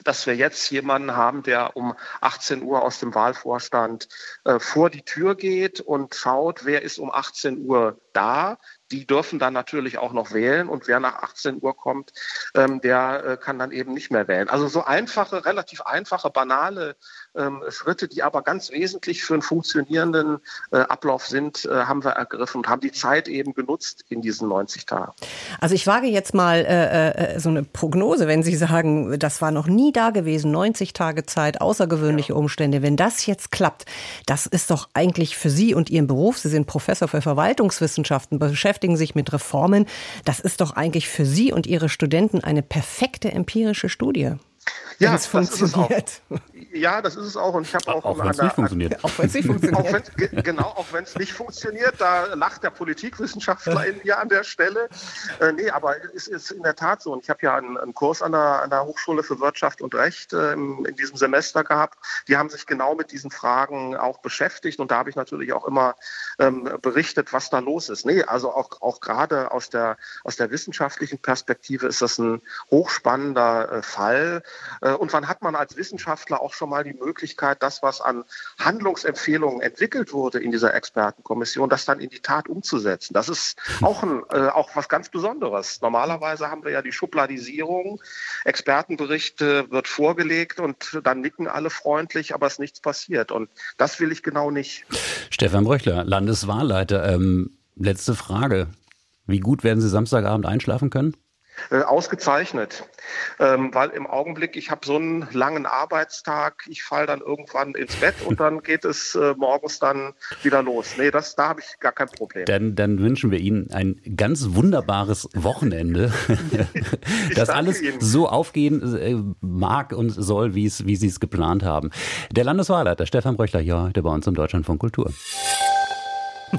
dass wir jetzt jemanden haben, der um 18 Uhr aus dem Wahlvorstand äh, vor die Tür geht und schaut, wer ist um 18 Uhr da, die dürfen dann natürlich auch noch wählen und wer nach 18 Uhr kommt, ähm, der äh, kann dann eben nicht mehr wählen. Also so einfache, relativ einfache, banale ähm, Schritte, die aber ganz wesentlich für einen funktionierenden äh, Ablauf sind, äh, haben wir ergriffen und haben die Zeit eben genutzt in diesen 90 Tagen. Also ich wage jetzt mal äh, äh, so eine Prognose, wenn Sie sagen, das war noch nie da gewesen, 90 Tage Zeit, außergewöhnliche ja. Umstände. Wenn das jetzt klappt, das ist doch eigentlich für Sie und Ihren Beruf, Sie sind Professor für Verwaltungswissenschaften, beschäftigen sich mit Reformen. Das ist doch eigentlich für Sie und Ihre Studenten eine perfekte empirische Studie. Ja, es funktioniert. Ja, das ist es auch. Und ich habe auch, auch wenn es nicht funktioniert. Auch wenn es nicht (laughs) funktioniert. genau, auch wenn es nicht funktioniert, da lacht der Politikwissenschaftler (laughs) in mir an der Stelle. Äh, nee, aber es ist in der Tat so. Und ich habe ja einen, einen, Kurs an der, an der Hochschule für Wirtschaft und Recht äh, in diesem Semester gehabt. Die haben sich genau mit diesen Fragen auch beschäftigt. Und da habe ich natürlich auch immer ähm, berichtet, was da los ist. Nee, also auch, auch gerade aus der, aus der wissenschaftlichen Perspektive ist das ein hochspannender äh, Fall. Äh, und wann hat man als Wissenschaftler auch schon mal die Möglichkeit, das, was an Handlungsempfehlungen entwickelt wurde in dieser Expertenkommission, das dann in die Tat umzusetzen? Das ist auch, ein, äh, auch was ganz Besonderes. Normalerweise haben wir ja die Schubladisierung. Expertenberichte wird vorgelegt und dann nicken alle freundlich, aber es ist nichts passiert. Und das will ich genau nicht. Stefan Bröchler, Landeswahlleiter. Ähm, letzte Frage. Wie gut werden Sie Samstagabend einschlafen können? Äh, ausgezeichnet, ähm, weil im Augenblick, ich habe so einen langen Arbeitstag, ich falle dann irgendwann ins Bett und dann geht es äh, morgens dann wieder los. Nee, das, da habe ich gar kein Problem. Dann, dann wünschen wir Ihnen ein ganz wunderbares Wochenende, (laughs) dass alles Ihnen. so aufgehen äh, mag und soll, wie Sie es geplant haben. Der Landeswahlleiter Stefan Bröchler hier heute bei uns im Deutschlandfunk Kultur.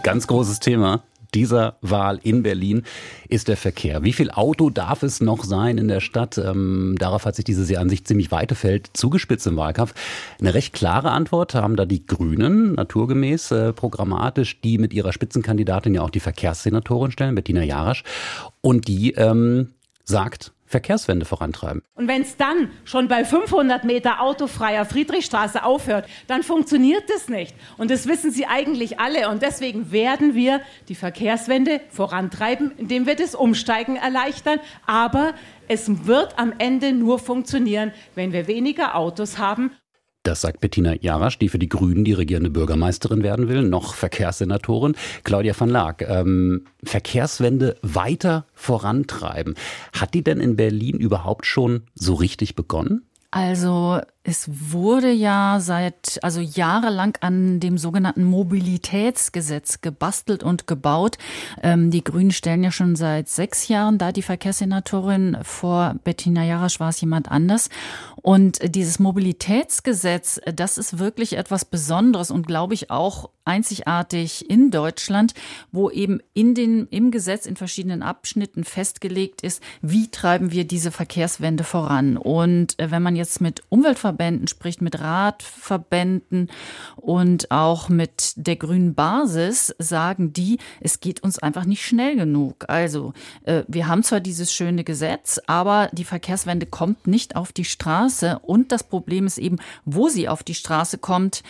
Ganz großes Thema dieser Wahl in Berlin ist der Verkehr. Wie viel Auto darf es noch sein in der Stadt? Ähm, darauf hat sich dieses Jahr an sich ziemlich weite Feld zugespitzt im Wahlkampf. Eine recht klare Antwort haben da die Grünen, naturgemäß äh, programmatisch, die mit ihrer Spitzenkandidatin ja auch die Verkehrssenatorin stellen, Bettina Jarasch. Und die ähm, sagt, Verkehrswende vorantreiben. Und wenn es dann schon bei 500 Meter autofreier Friedrichstraße aufhört, dann funktioniert das nicht. Und das wissen Sie eigentlich alle. Und deswegen werden wir die Verkehrswende vorantreiben, indem wir das Umsteigen erleichtern. Aber es wird am Ende nur funktionieren, wenn wir weniger Autos haben das sagt Bettina Jarasch, die für die Grünen die regierende Bürgermeisterin werden will, noch Verkehrssenatorin. Claudia van Laak, ähm, Verkehrswende weiter vorantreiben. Hat die denn in Berlin überhaupt schon so richtig begonnen? Also es wurde ja seit, also jahrelang an dem sogenannten Mobilitätsgesetz gebastelt und gebaut. Ähm, die Grünen stellen ja schon seit sechs Jahren da die Verkehrssenatorin vor Bettina Jarasch war es jemand anders. Und dieses Mobilitätsgesetz, das ist wirklich etwas Besonderes und glaube ich auch einzigartig in Deutschland, wo eben in den, im Gesetz in verschiedenen Abschnitten festgelegt ist, wie treiben wir diese Verkehrswende voran. Und äh, wenn man jetzt mit Umweltverbänden spricht, mit Radverbänden und auch mit der grünen Basis, sagen die, es geht uns einfach nicht schnell genug. Also äh, wir haben zwar dieses schöne Gesetz, aber die Verkehrswende kommt nicht auf die Straße. Und das Problem ist eben, wo sie auf die Straße kommt,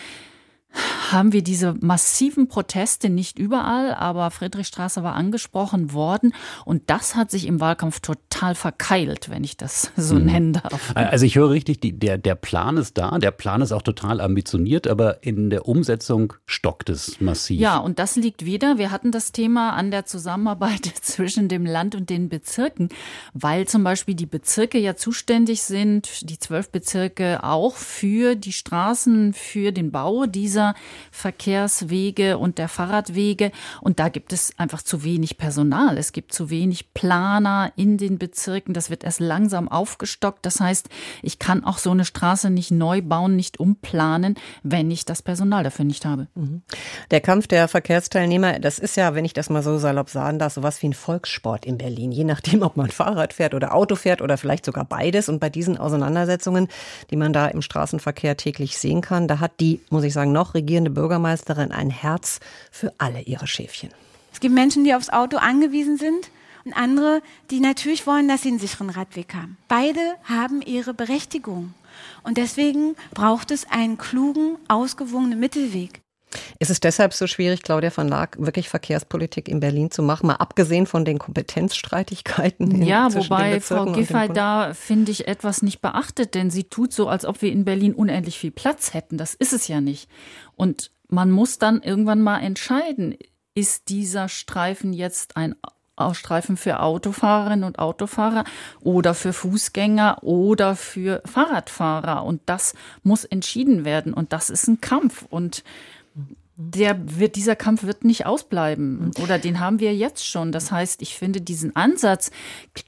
haben wir diese massiven Proteste nicht überall, aber Friedrichstraße war angesprochen worden und das hat sich im Wahlkampf total verkeilt, wenn ich das (laughs) so mhm. nennen darf. Also ich höre richtig, die, der, der Plan ist da, der Plan ist auch total ambitioniert, aber in der Umsetzung stockt es massiv. Ja, und das liegt wieder, wir hatten das Thema an der Zusammenarbeit (laughs) zwischen dem Land und den Bezirken, weil zum Beispiel die Bezirke ja zuständig sind, die zwölf Bezirke auch für die Straßen, für den Bau dieser dieser Verkehrswege und der Fahrradwege. Und da gibt es einfach zu wenig Personal. Es gibt zu wenig Planer in den Bezirken. Das wird erst langsam aufgestockt. Das heißt, ich kann auch so eine Straße nicht neu bauen, nicht umplanen, wenn ich das Personal dafür nicht habe. Mhm. Der Kampf der Verkehrsteilnehmer, das ist ja, wenn ich das mal so salopp sagen darf, sowas wie ein Volkssport in Berlin. Je nachdem, ob man Fahrrad fährt oder Auto fährt oder vielleicht sogar beides. Und bei diesen Auseinandersetzungen, die man da im Straßenverkehr täglich sehen kann, da hat die, muss ich sagen, noch noch regierende Bürgermeisterin ein Herz für alle ihre Schäfchen. Es gibt Menschen, die aufs Auto angewiesen sind und andere, die natürlich wollen, dass sie einen sicheren Radweg haben. Beide haben ihre Berechtigung. Und deswegen braucht es einen klugen, ausgewogenen Mittelweg. Ist es deshalb so schwierig, Claudia van Laak, wirklich Verkehrspolitik in Berlin zu machen, mal abgesehen von den Kompetenzstreitigkeiten? Ja, wobei Frau Giffey da, finde ich, etwas nicht beachtet, denn sie tut so, als ob wir in Berlin unendlich viel Platz hätten. Das ist es ja nicht. Und man muss dann irgendwann mal entscheiden, ist dieser Streifen jetzt ein Streifen für Autofahrerinnen und Autofahrer oder für Fußgänger oder für Fahrradfahrer. Und das muss entschieden werden. Und das ist ein Kampf. Und der wird, dieser Kampf wird nicht ausbleiben. Oder den haben wir jetzt schon. Das heißt, ich finde diesen Ansatz,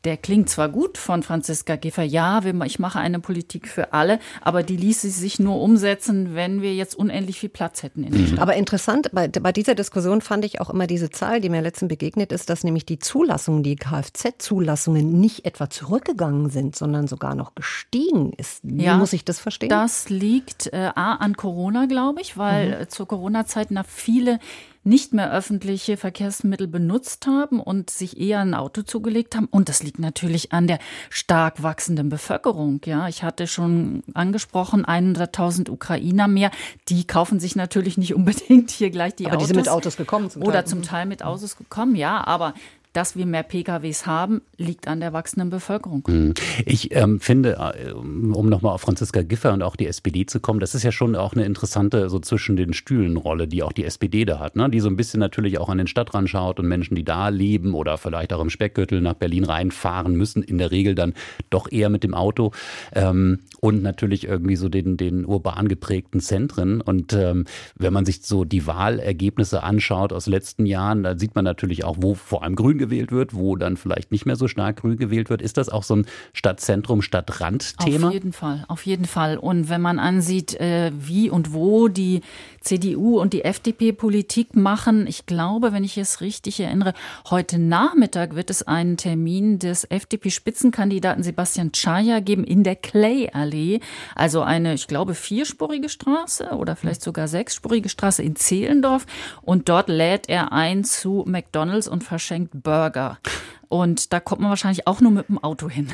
der klingt zwar gut von Franziska Giffer, ja, ich mache eine Politik für alle, aber die ließe sich nur umsetzen, wenn wir jetzt unendlich viel Platz hätten in der Stadt. Aber interessant, bei, bei dieser Diskussion fand ich auch immer diese Zahl, die mir letztens begegnet ist, dass nämlich die Zulassungen, die Kfz-Zulassungen nicht etwa zurückgegangen sind, sondern sogar noch gestiegen ist. Wie ja, muss ich das verstehen? Das liegt äh, A an Corona, glaube ich, weil mhm. zur Corona-Zeit Zeit nach viele nicht mehr öffentliche Verkehrsmittel benutzt haben und sich eher ein Auto zugelegt haben. Und das liegt natürlich an der stark wachsenden Bevölkerung. Ja, ich hatte schon angesprochen, 100.000 Ukrainer mehr. Die kaufen sich natürlich nicht (laughs) unbedingt hier gleich die aber Autos. Die sind mit Autos gekommen zum Teil. Oder zum Teil mit Autos gekommen, ja. Aber dass wir mehr PKWs haben, liegt an der wachsenden Bevölkerung. Hm. Ich ähm, finde, äh, um nochmal auf Franziska Giffer und auch die SPD zu kommen, das ist ja schon auch eine interessante so zwischen den Stühlen Rolle, die auch die SPD da hat, ne? die so ein bisschen natürlich auch an den Stadtrand schaut und Menschen, die da leben oder vielleicht auch im Speckgürtel nach Berlin reinfahren müssen, in der Regel dann doch eher mit dem Auto ähm, und natürlich irgendwie so den, den urban geprägten Zentren. Und ähm, wenn man sich so die Wahlergebnisse anschaut aus letzten Jahren, da sieht man natürlich auch, wo vor allem Grün gewählt wird, wo dann vielleicht nicht mehr so stark grün gewählt wird. Ist das auch so ein Stadtzentrum, Stadtrand-Thema? Auf jeden Fall, auf jeden Fall. Und wenn man ansieht, äh, wie und wo die CDU und die FDP Politik machen, ich glaube, wenn ich es richtig erinnere, heute Nachmittag wird es einen Termin des FDP-Spitzenkandidaten Sebastian Czaja geben in der Clay-Allee. Also eine, ich glaube, vierspurige Straße oder vielleicht sogar sechsspurige Straße in Zehlendorf. Und dort lädt er ein zu McDonalds und verschenkt Burger. Und da kommt man wahrscheinlich auch nur mit dem Auto hin.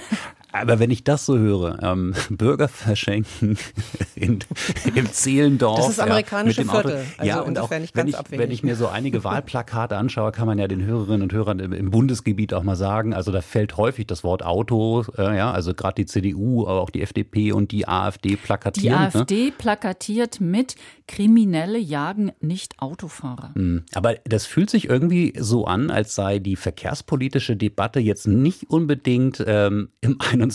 Aber wenn ich das so höre, ähm, (laughs) Bürger verschenken in, im Zehlendorf. Das ist amerikanische ja, mit dem Auto. Viertel, also ja, und auch nicht wenn ganz ich, abwegig. wenn ich mir so einige (laughs) Wahlplakate anschaue, kann man ja den Hörerinnen und Hörern im, im Bundesgebiet auch mal sagen, also da fällt häufig das Wort Auto, äh, ja, also gerade die CDU, aber auch die FDP und die AfD Die plakatieren. ne? AfD plakatiert mit Kriminelle jagen nicht Autofahrer. Hm, Aber das fühlt sich irgendwie so an, als sei die verkehrspolitische Debatte jetzt nicht unbedingt ähm, im 21.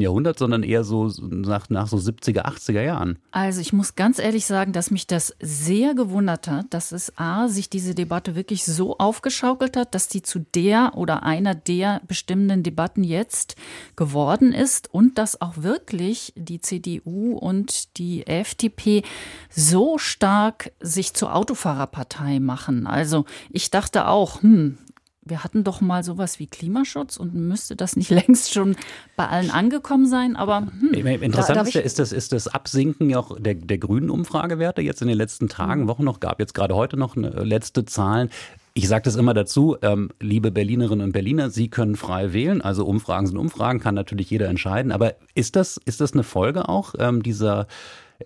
Jahrhundert, sondern eher so nach, nach so 70er, 80er Jahren. Also ich muss ganz ehrlich sagen, dass mich das sehr gewundert hat, dass es A, sich diese Debatte wirklich so aufgeschaukelt hat, dass die zu der oder einer der bestimmenden Debatten jetzt geworden ist und dass auch wirklich die CDU und die FDP so stark sich zur Autofahrerpartei machen. Also ich dachte auch, hm, wir hatten doch mal sowas wie Klimaschutz und müsste das nicht (laughs) längst schon bei allen angekommen sein, aber hm. Interessant Darf ist, ja, ist, das, ist das Absinken ja auch der, der grünen Umfragewerte jetzt in den letzten Tagen, Wochen noch, gab jetzt gerade heute noch eine letzte Zahlen. Ich sage das immer dazu, ähm, liebe Berlinerinnen und Berliner, Sie können frei wählen, also Umfragen sind Umfragen, kann natürlich jeder entscheiden. Aber ist das, ist das eine Folge auch ähm, dieser,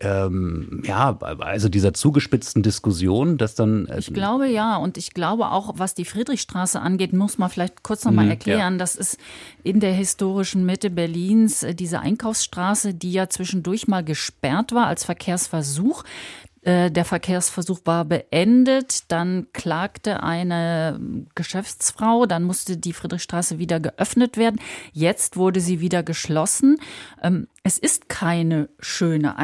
ähm, ja, also dieser zugespitzten Diskussion, dass dann. Äh, Ich glaube ja, und ich glaube auch, was die Friedrichstraße angeht, muss man vielleicht kurz noch mal Mhm, erklären. Das ist in der historischen Mitte Berlins äh, diese Einkaufsstraße, die ja zwischendurch mal gesperrt war als Verkehrsversuch. Äh, Der Verkehrsversuch war beendet, dann klagte eine Geschäftsfrau, dann musste die Friedrichstraße wieder geöffnet werden. Jetzt wurde sie wieder geschlossen. Ähm, Es ist keine schöne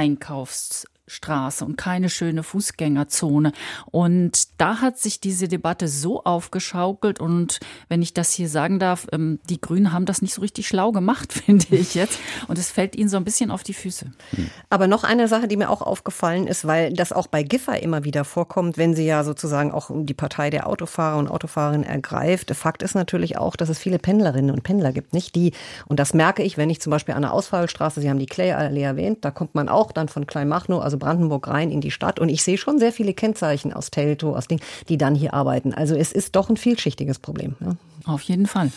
Einkaufsstraße und keine schöne Fußgängerzone. Und da hat sich diese Debatte so aufgeschaukelt und wenn ich das hier sagen darf, ähm, die Grünen haben das nicht so richtig schlau gemacht, (laughs) finde ich jetzt. Und es fällt ihnen so ein bisschen auf die Füße. Aber noch eine Sache, die mir auch aufgefallen ist, weil das auch bei Giffey immer wieder vorkommt, wenn sie ja sozusagen auch die Partei der Autofahrer und Autofahrerinnen ergreift. Fakt ist natürlich auch, dass es viele Pendlerinnen und Pendler gibt, nicht die. Und das merke ich, wenn ich zum Beispiel an der Ausfallstraße, Sie haben die Clay-Allee erwähnt, da kommt man auch dann von Kleinmachnow, also Brandenburg rein in die Stadt. Und ich sehe schon sehr viele Kennzeichen aus Teltow, aus Ding, die dann hier arbeiten. Also es ist doch ein vielschichtiges Problem. Ja. Auf jeden Fall.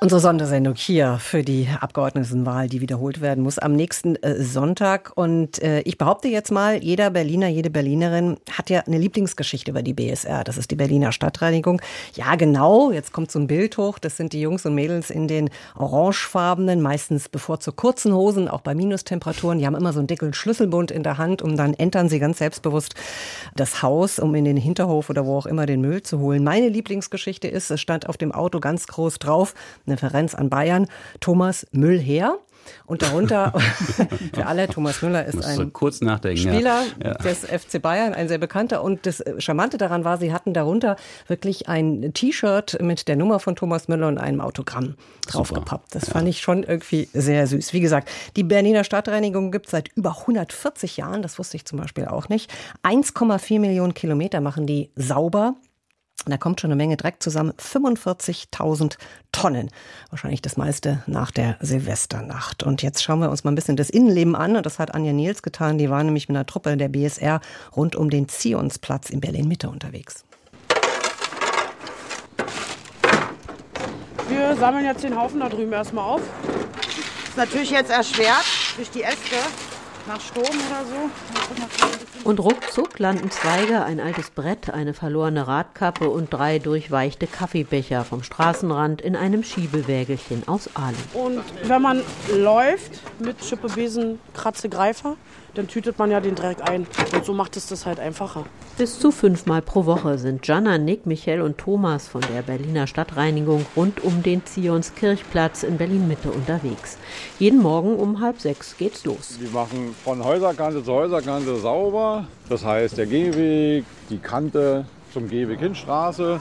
Unsere Sondersendung hier für die Abgeordnetenwahl, die wiederholt werden muss am nächsten äh, Sonntag. Und äh, ich behaupte jetzt mal, jeder Berliner, jede Berlinerin hat ja eine Lieblingsgeschichte über die BSR. Das ist die Berliner Stadtreinigung. Ja, genau. Jetzt kommt so ein Bild hoch. Das sind die Jungs und Mädels in den orangefarbenen, meistens bevorzugt kurzen Hosen, auch bei Minustemperaturen. Die haben immer so einen dicken Schlüsselbund in der Hand und dann entern sie ganz selbstbewusst das Haus, um in den Hinterhof oder wo auch immer den Müll zu holen. Meine Lieblingsgeschichte ist, es stand auf dem Auto ganz groß drauf, eine Referenz an Bayern, Thomas Müll her. Und darunter, (laughs) (laughs) für alle, Thomas Müller ist ein. Spieler ja. Ja. des FC Bayern, ein sehr bekannter. Und das Charmante daran war, sie hatten darunter wirklich ein T-Shirt mit der Nummer von Thomas Müller und einem Autogramm draufgepappt. Das fand ich schon irgendwie sehr süß. Wie gesagt, die Berliner Stadtreinigung gibt es seit über 140 Jahren. Das wusste ich zum Beispiel auch nicht. 1,4 Millionen Kilometer machen die sauber. Da kommt schon eine Menge Dreck zusammen. 45.000 Tonnen. Wahrscheinlich das meiste nach der Silvesternacht. Und jetzt schauen wir uns mal ein bisschen das Innenleben an. Und das hat Anja Niels getan. Die war nämlich mit einer Truppe der BSR rund um den Zionsplatz in Berlin-Mitte unterwegs. Wir sammeln jetzt den Haufen da drüben erstmal auf. Ist natürlich jetzt erschwert durch die Äste nach Sturm oder so. Und ruckzuck landen Zweige, ein altes Brett, eine verlorene Radkappe und drei durchweichte Kaffeebecher vom Straßenrand in einem Schiebewägelchen aus Alu. Und wenn man läuft mit Schippe, Besen, Kratze, Greifer, dann tütet man ja den Dreck ein. Und so macht es das halt einfacher. Bis zu fünfmal pro Woche sind Jana, Nick, Michael und Thomas von der Berliner Stadtreinigung rund um den Zionskirchplatz in Berlin-Mitte unterwegs. Jeden Morgen um halb sechs geht's los. Die machen von Häuserkante zu Häuserkante sauber. Das heißt, der Gehweg, die Kante zum Gehweg hin Straße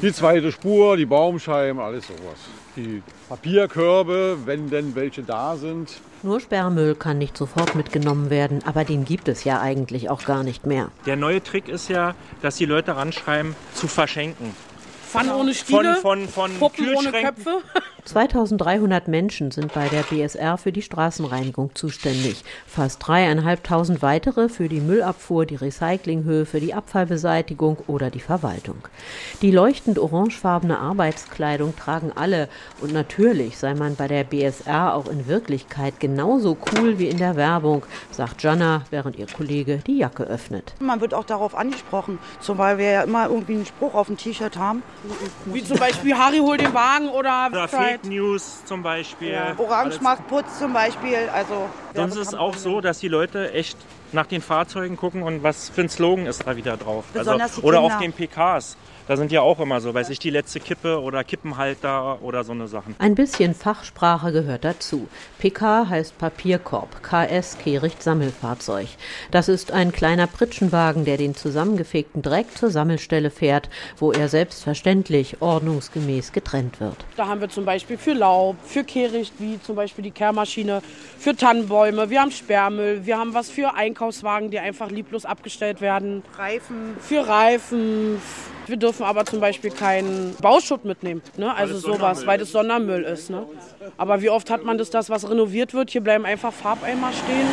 Die zweite Spur, die Baumscheiben, alles sowas. Die Papierkörbe, wenn denn welche da sind. Nur Sperrmüll kann nicht sofort mitgenommen werden, aber den gibt es ja eigentlich auch gar nicht mehr. Der neue Trick ist ja, dass die Leute ranschreiben, zu verschenken. Pfannen ohne Stiele, von, von, von Puppen ohne Köpfe. (laughs) 2300 Menschen sind bei der BSR für die Straßenreinigung zuständig. Fast dreieinhalbtausend weitere für die Müllabfuhr, die Recyclinghöfe, die Abfallbeseitigung oder die Verwaltung. Die leuchtend orangefarbene Arbeitskleidung tragen alle. Und natürlich sei man bei der BSR auch in Wirklichkeit genauso cool wie in der Werbung, sagt Jana, während ihr Kollege die Jacke öffnet. Man wird auch darauf angesprochen, zumal wir ja immer irgendwie einen Spruch auf dem T-Shirt haben. Wie zum Beispiel Harry holt den Wagen oder, oder Fake News zum Beispiel. Ja. Orange macht Putz zum Beispiel. Also Sonst ist es auch so, dass die Leute echt nach den Fahrzeugen gucken und was für ein Slogan ist da wieder drauf. Besonders also, oder auf den PKs. Da sind ja auch immer so, weiß ich, die letzte Kippe oder Kippenhalter oder so eine Sachen. Ein bisschen Fachsprache gehört dazu. PK heißt Papierkorb, KS Kehricht Sammelfahrzeug. Das ist ein kleiner Pritschenwagen, der den zusammengefegten Dreck zur Sammelstelle fährt, wo er selbstverständlich ordnungsgemäß getrennt wird. Da haben wir zum Beispiel für Laub, für Kehricht, wie zum Beispiel die Kehrmaschine, für Tannenbäume, wir haben Sperrmüll, wir haben was für Einkaufswagen, die einfach lieblos abgestellt werden. Reifen. Für Reifen. Wir dürfen aber zum Beispiel keinen Bauschutt mitnehmen, ne? also sowas, weil das Sondermüll ist. Ne? Aber wie oft hat man das, das, was renoviert wird? Hier bleiben einfach Farbeimer stehen.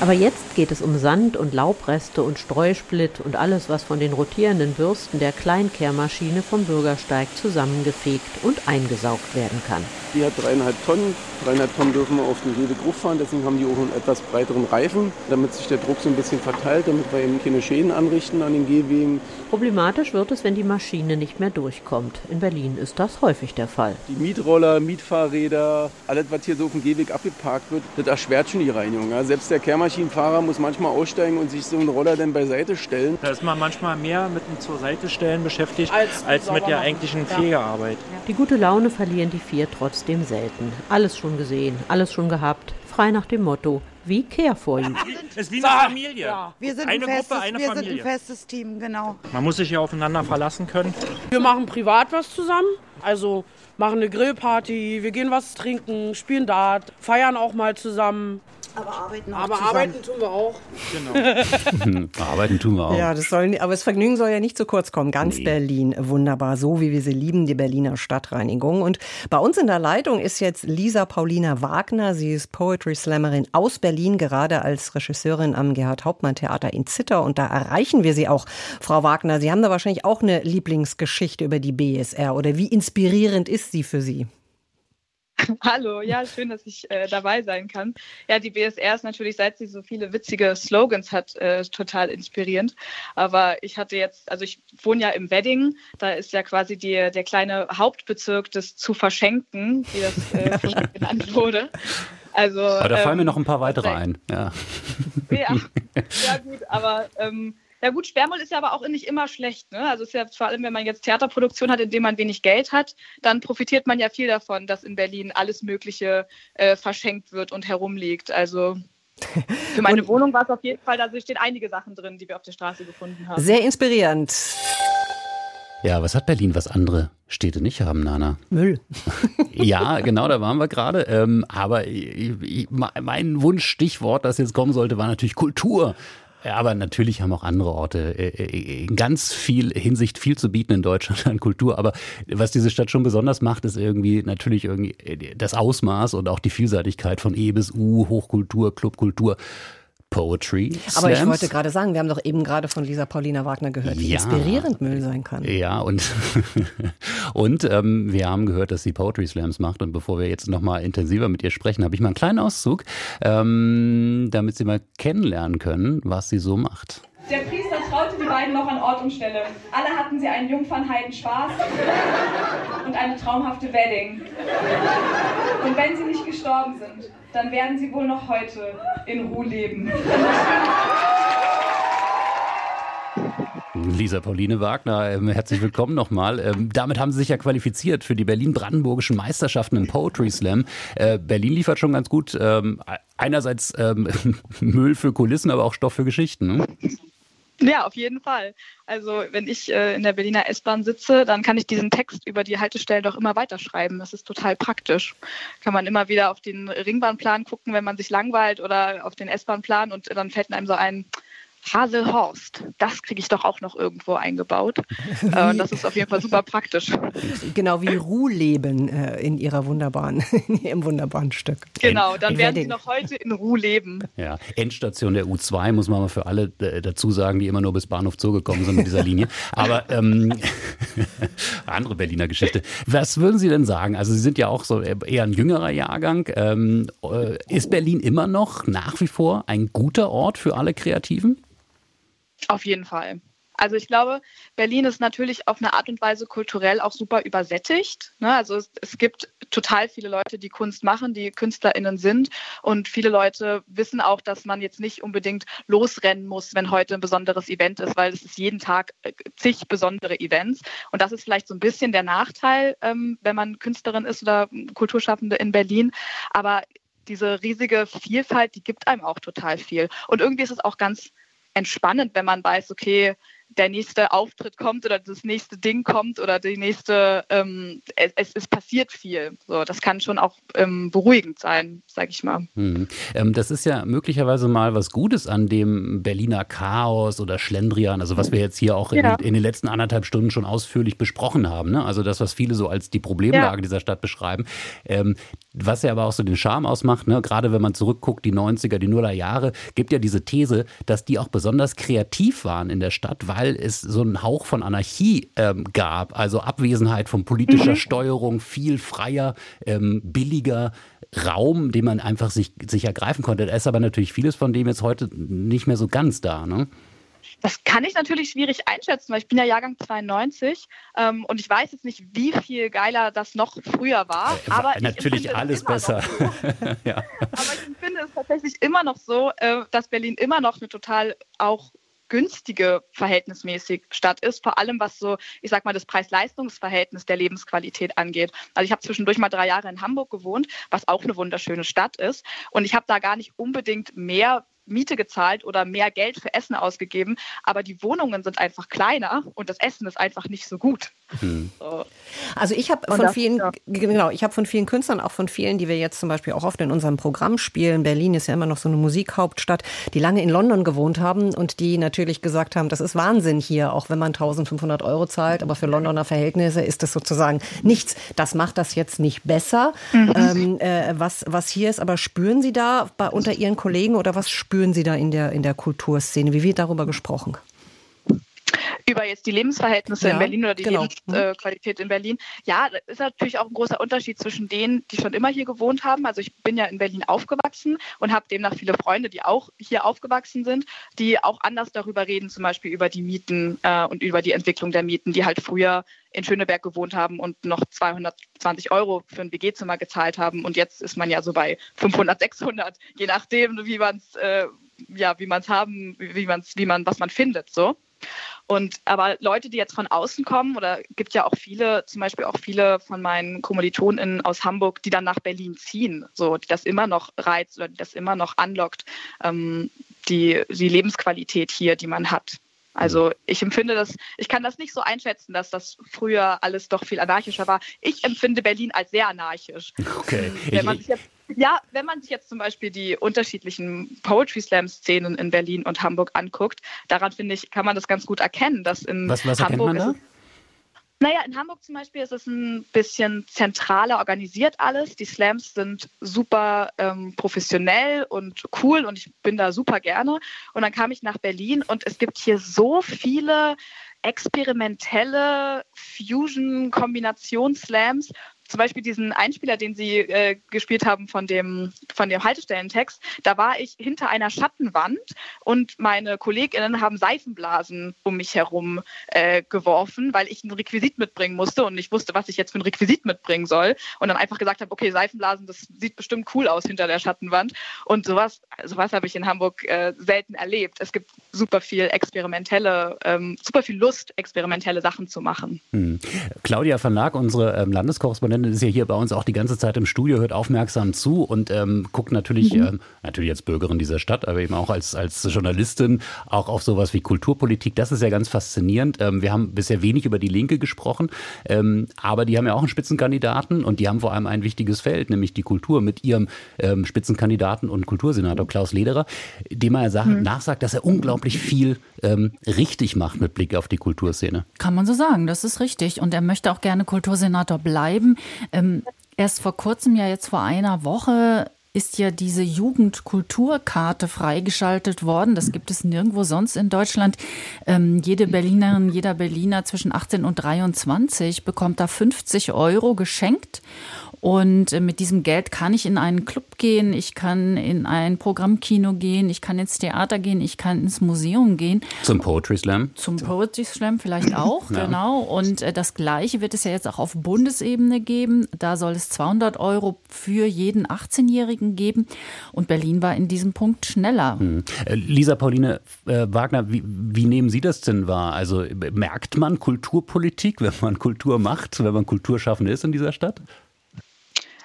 Aber jetzt geht es um Sand und Laubreste und Streusplitt und alles, was von den rotierenden Bürsten der Kleinkehrmaschine vom Bürgersteig zusammengefegt und eingesaugt werden kann. Die hat dreieinhalb Tonnen. Dreieinhalb Tonnen dürfen wir auf den Gehwegruch fahren, deswegen haben die auch einen etwas breiteren Reifen, damit sich der Druck so ein bisschen verteilt, damit wir eben keine Schäden anrichten an den Gehwegen. Problematisch wird es, wenn die Maschine nicht mehr durchkommt. In Berlin ist das häufig der Fall. Die Mietroller, Mietfahrräder, alles, was hier so auf dem Gehweg abgeparkt wird, das erschwert schon die Reinigung. Selbst der Kehrmaschinenfahrer muss manchmal aussteigen und sich so einen Roller dann beiseite stellen. Da ist man manchmal mehr mit dem zur Seite stellen beschäftigt, als, als mit der eigentlichen ja. Pflegearbeit. Die gute Laune verlieren die vier trotzdem selten. Alles schon gesehen, alles schon gehabt, frei nach dem Motto, wie care for you. Es ist wie eine Familie. Ja. Wir sind eine ein festes, Gruppe, eine wir Familie. sind ein festes Team, genau. Man muss sich ja aufeinander verlassen können. Wir machen privat was zusammen, also machen eine Grillparty, wir gehen was trinken, spielen Dart, feiern auch mal zusammen. Aber arbeiten Aber arbeiten tun wir auch. Genau. (laughs) Arbeiten tun wir auch. Ja, das soll, aber das Vergnügen soll ja nicht zu kurz kommen. Ganz nee. Berlin, wunderbar, so wie wir sie lieben, die Berliner Stadtreinigung. Und bei uns in der Leitung ist jetzt Lisa Paulina Wagner. Sie ist Poetry Slammerin aus Berlin, gerade als Regisseurin am Gerhard Hauptmann Theater in Zitter. Und da erreichen wir Sie auch, Frau Wagner. Sie haben da wahrscheinlich auch eine Lieblingsgeschichte über die BSR. Oder wie inspirierend ist sie für Sie? (laughs) Hallo, ja, schön, dass ich äh, dabei sein kann. Ja, die BSR ist natürlich, seit sie so viele witzige Slogans hat, äh, total inspirierend. Aber ich hatte jetzt, also ich wohne ja im Wedding, da ist ja quasi die, der kleine Hauptbezirk des zu verschenken, wie das äh, genannt wurde. Also, aber da fallen ähm, mir noch ein paar weitere ein. Ja, (laughs) ja, ja gut, aber ähm, ja gut, Sperrmüll ist ja aber auch nicht immer schlecht. Ne? Also ist ja vor allem, wenn man jetzt Theaterproduktion hat, in dem man wenig Geld hat, dann profitiert man ja viel davon, dass in Berlin alles Mögliche äh, verschenkt wird und herumliegt. Also für meine Wohnung war es auf jeden Fall, da stehen einige Sachen drin, die wir auf der Straße gefunden haben. Sehr inspirierend. Ja, was hat Berlin, was andere Städte nicht haben, Nana? Müll. (laughs) ja, genau, da waren wir gerade. Ähm, aber ich, ich, mein Wunschstichwort, das jetzt kommen sollte, war natürlich Kultur. Ja, aber natürlich haben auch andere Orte äh, äh, in ganz viel Hinsicht viel zu bieten in Deutschland an Kultur. Aber was diese Stadt schon besonders macht, ist irgendwie natürlich irgendwie äh, das Ausmaß und auch die Vielseitigkeit von E bis U, Hochkultur, Clubkultur. Poetry. Aber ich wollte gerade sagen, wir haben doch eben gerade von Lisa Paulina Wagner gehört, wie ja. inspirierend Müll sein kann. Ja, und, (laughs) und ähm, wir haben gehört, dass sie Poetry Slams macht. Und bevor wir jetzt nochmal intensiver mit ihr sprechen, habe ich mal einen kleinen Auszug, ähm, damit Sie mal kennenlernen können, was sie so macht. Der Priester traute die beiden noch an Ort und Stelle. Alle hatten sie einen Jungfernheiden Spaß und eine traumhafte Wedding. Und wenn sie nicht gestorben sind, dann werden sie wohl noch heute in Ruhe leben. Lisa Pauline Wagner, ähm, herzlich willkommen nochmal. Ähm, damit haben Sie sich ja qualifiziert für die Berlin-Brandenburgischen Meisterschaften im Poetry Slam. Äh, Berlin liefert schon ganz gut ähm, einerseits (laughs) Müll für Kulissen, aber auch Stoff für Geschichten. Ne? Ja, auf jeden Fall. Also wenn ich äh, in der Berliner S-Bahn sitze, dann kann ich diesen Text über die Haltestellen doch immer weiterschreiben. Das ist total praktisch. Kann man immer wieder auf den Ringbahnplan gucken, wenn man sich langweilt oder auf den S-Bahnplan und dann fällt einem so ein, Haselhorst, das kriege ich doch auch noch irgendwo eingebaut. (laughs) Äh, das ist auf jeden Fall super praktisch. Genau wie Ruhleben äh, in ihrer wunderbaren, (laughs) in ihrem wunderbaren Stück. Genau, dann werden sie noch heute in Ruhe leben. Ja, Endstation der U2 muss man mal für alle äh, dazu sagen, die immer nur bis Bahnhof Zoo gekommen sind mit dieser Linie. Aber ähm, (laughs) andere Berliner Geschichte. Was würden Sie denn sagen? Also Sie sind ja auch so eher ein jüngerer Jahrgang. Ähm, äh, ist Berlin immer noch nach wie vor ein guter Ort für alle Kreativen? Auf jeden Fall. Also ich glaube, Berlin ist natürlich auf eine Art und Weise kulturell auch super übersättigt. Ne? Also es, gibt total viele Leute, die Kunst machen, die KünstlerInnen sind. Und viele Leute wissen auch, dass man jetzt nicht unbedingt losrennen muss, wenn heute ein besonderes Event ist, weil es ist jeden Tag äh, zig besondere Events. Und das ist vielleicht so ein bisschen der Nachteil, ähm, wenn man Künstlerin ist oder Kulturschaffende in Berlin. Aber diese riesige Vielfalt, die gibt einem auch total viel. Und irgendwie ist es auch ganz entspannend, wenn man weiß, okay, der nächste Auftritt kommt oder das nächste Ding kommt oder die nächste, ähm, es, es, passiert viel. So, das kann schon auch ähm, beruhigend sein, sage ich mal. Hm. Ähm, das ist ja möglicherweise mal was Gutes an dem Berliner Chaos oder Schlendrian, also was wir jetzt hier auch ja. in, in, den letzten anderthalb Stunden schon ausführlich besprochen haben. Ne? Also das, was viele so als die Problemlage ja. dieser Stadt beschreiben. Ähm, was ja aber auch so den Charme ausmacht, ne? gerade wenn man zurückguckt, die 90er, die Nuller Jahre, gibt ja diese These, dass die auch besonders kreativ waren in der Stadt, weil weil es so einen Hauch von Anarchie ähm, gab, also Abwesenheit von politischer mhm. Steuerung, viel freier, ähm, billiger Raum, den man einfach sich, sich ergreifen konnte. Da ist aber natürlich vieles von dem jetzt heute nicht mehr so ganz da. Ne? Das kann ich natürlich schwierig einschätzen, weil ich bin ja Jahrgang 92 ähm, und ich weiß jetzt nicht, wie viel geiler das noch früher war. Äh, aber natürlich alles besser. So. (laughs) ja. Aber ich finde es tatsächlich immer noch so, äh, dass Berlin immer noch eine total auch günstige verhältnismäßig Stadt ist, vor allem was so, ich sag mal, das Preis-Leistungs-Verhältnis der Lebensqualität angeht. Also ich habe zwischendurch mal drei Jahre in Hamburg gewohnt, was auch eine wunderschöne Stadt ist. Und ich habe da gar nicht unbedingt mehr Miete gezahlt oder mehr Geld für Essen ausgegeben, aber die Wohnungen sind einfach kleiner und das Essen ist einfach nicht so gut. Hm. So. Also ich habe von vielen, ja. genau, ich habe von vielen Künstlern, auch von vielen, die wir jetzt zum Beispiel auch oft in unserem Programm spielen. Berlin ist ja immer noch so eine Musikhauptstadt, die lange in London gewohnt haben und die natürlich gesagt haben, das ist Wahnsinn hier, auch wenn man 1500 Euro zahlt, aber für Londoner Verhältnisse ist das sozusagen nichts. Das macht das jetzt nicht besser. Mhm. Ähm, äh, was, was hier ist, aber spüren Sie da bei, unter Ihren Kollegen oder was spüren Sie da in der, in der Kulturszene? Wie wird darüber gesprochen? Über jetzt die Lebensverhältnisse ja, in Berlin oder die genau. Lebensqualität in Berlin. Ja, das ist natürlich auch ein großer Unterschied zwischen denen, die schon immer hier gewohnt haben. Also ich bin ja in Berlin aufgewachsen und habe demnach viele Freunde, die auch hier aufgewachsen sind, die auch anders darüber reden, zum Beispiel über die Mieten äh, und über die Entwicklung der Mieten, die halt früher in Schöneberg gewohnt haben und noch 220 Euro für ein WG-Zimmer gezahlt haben. Und jetzt ist man ja so bei 500, 600, je nachdem, wie man es äh, ja, wie man es haben, wie man wie man, was man findet, so. Und aber Leute, die jetzt von außen kommen, oder gibt ja auch viele, zum Beispiel auch viele von meinen KommilitonInnen aus Hamburg, die dann nach Berlin ziehen, so, die das immer noch reizt oder die das immer noch anlockt, ähm, die, die Lebensqualität hier, die man hat. Also ich empfinde das, ich kann das nicht so einschätzen, dass das früher alles doch viel anarchischer war. Ich empfinde Berlin als sehr anarchisch. Okay. Wenn man sich jetzt ja, wenn man sich jetzt zum Beispiel die unterschiedlichen Poetry Slam-Szenen in Berlin und Hamburg anguckt, daran finde ich, kann man das ganz gut erkennen, dass in was, was Hamburg man da? Naja, in Hamburg zum Beispiel ist es ein bisschen zentraler organisiert alles. Die Slams sind super ähm, professionell und cool und ich bin da super gerne. Und dann kam ich nach Berlin und es gibt hier so viele experimentelle Fusion-Kombinations-Slams zum Beispiel diesen Einspieler, den Sie äh, gespielt haben von dem, von dem Haltestellentext, da war ich hinter einer Schattenwand und meine KollegInnen haben Seifenblasen um mich herum äh, geworfen, weil ich ein Requisit mitbringen musste und ich wusste, was ich jetzt für ein Requisit mitbringen soll. Und dann einfach gesagt habe, okay, Seifenblasen, das sieht bestimmt cool aus hinter der Schattenwand. Und sowas, sowas habe ich in Hamburg äh, selten erlebt. Es gibt super viel experimentelle, ähm, super viel Lust, experimentelle Sachen zu machen. Hm. Claudia Verlag, unsere ähm, Landeskorrespondentin, ne, ist ja hier bei uns auch die ganze Zeit im Studio, hört aufmerksam zu und ähm, guckt natürlich, mhm. ähm, natürlich als Bürgerin dieser Stadt, aber eben auch als, als Journalistin auch auf sowas wie Kulturpolitik. Das ist ja ganz faszinierend. Ähm, wir haben bisher wenig über die Linke gesprochen, ähm, aber die haben ja auch einen Spitzenkandidaten und die haben vor allem ein wichtiges Feld, nämlich die Kultur mit ihrem ähm, Spitzenkandidaten und Kultursenator Klaus Lederer, dem er sagt, mhm. nachsagt, dass er unglaublich viel ähm, richtig macht mit Blick auf die Kulturszene. Kann man so sagen, das ist richtig. Und er möchte auch gerne Kultursenator bleiben. Ähm, erst vor kurzem, ja jetzt vor einer Woche, ist ja diese Jugendkulturkarte freigeschaltet worden. Das gibt es nirgendwo sonst in Deutschland. Ähm, jede Berlinerin, jeder Berliner zwischen 18 und 23 bekommt da 50 Euro geschenkt. Und äh, mit diesem Geld kann ich in einen Club gehen, ich kann in ein Programmkino gehen, ich kann ins Theater gehen, ich kann ins Museum gehen. Zum Poetry Slam? Zum Poetry Slam vielleicht auch, (laughs) ja. genau. Und äh, das Gleiche wird es ja jetzt auch auf Bundesebene geben. Da soll es 200 Euro für jeden 18-Jährigen geben. Und Berlin war in diesem Punkt schneller. Hm. Äh, Lisa Pauline äh, Wagner, wie, wie nehmen Sie das denn wahr? Also merkt man Kulturpolitik, (laughs) wenn man Kultur macht, wenn man Kulturschaffende ist in dieser Stadt?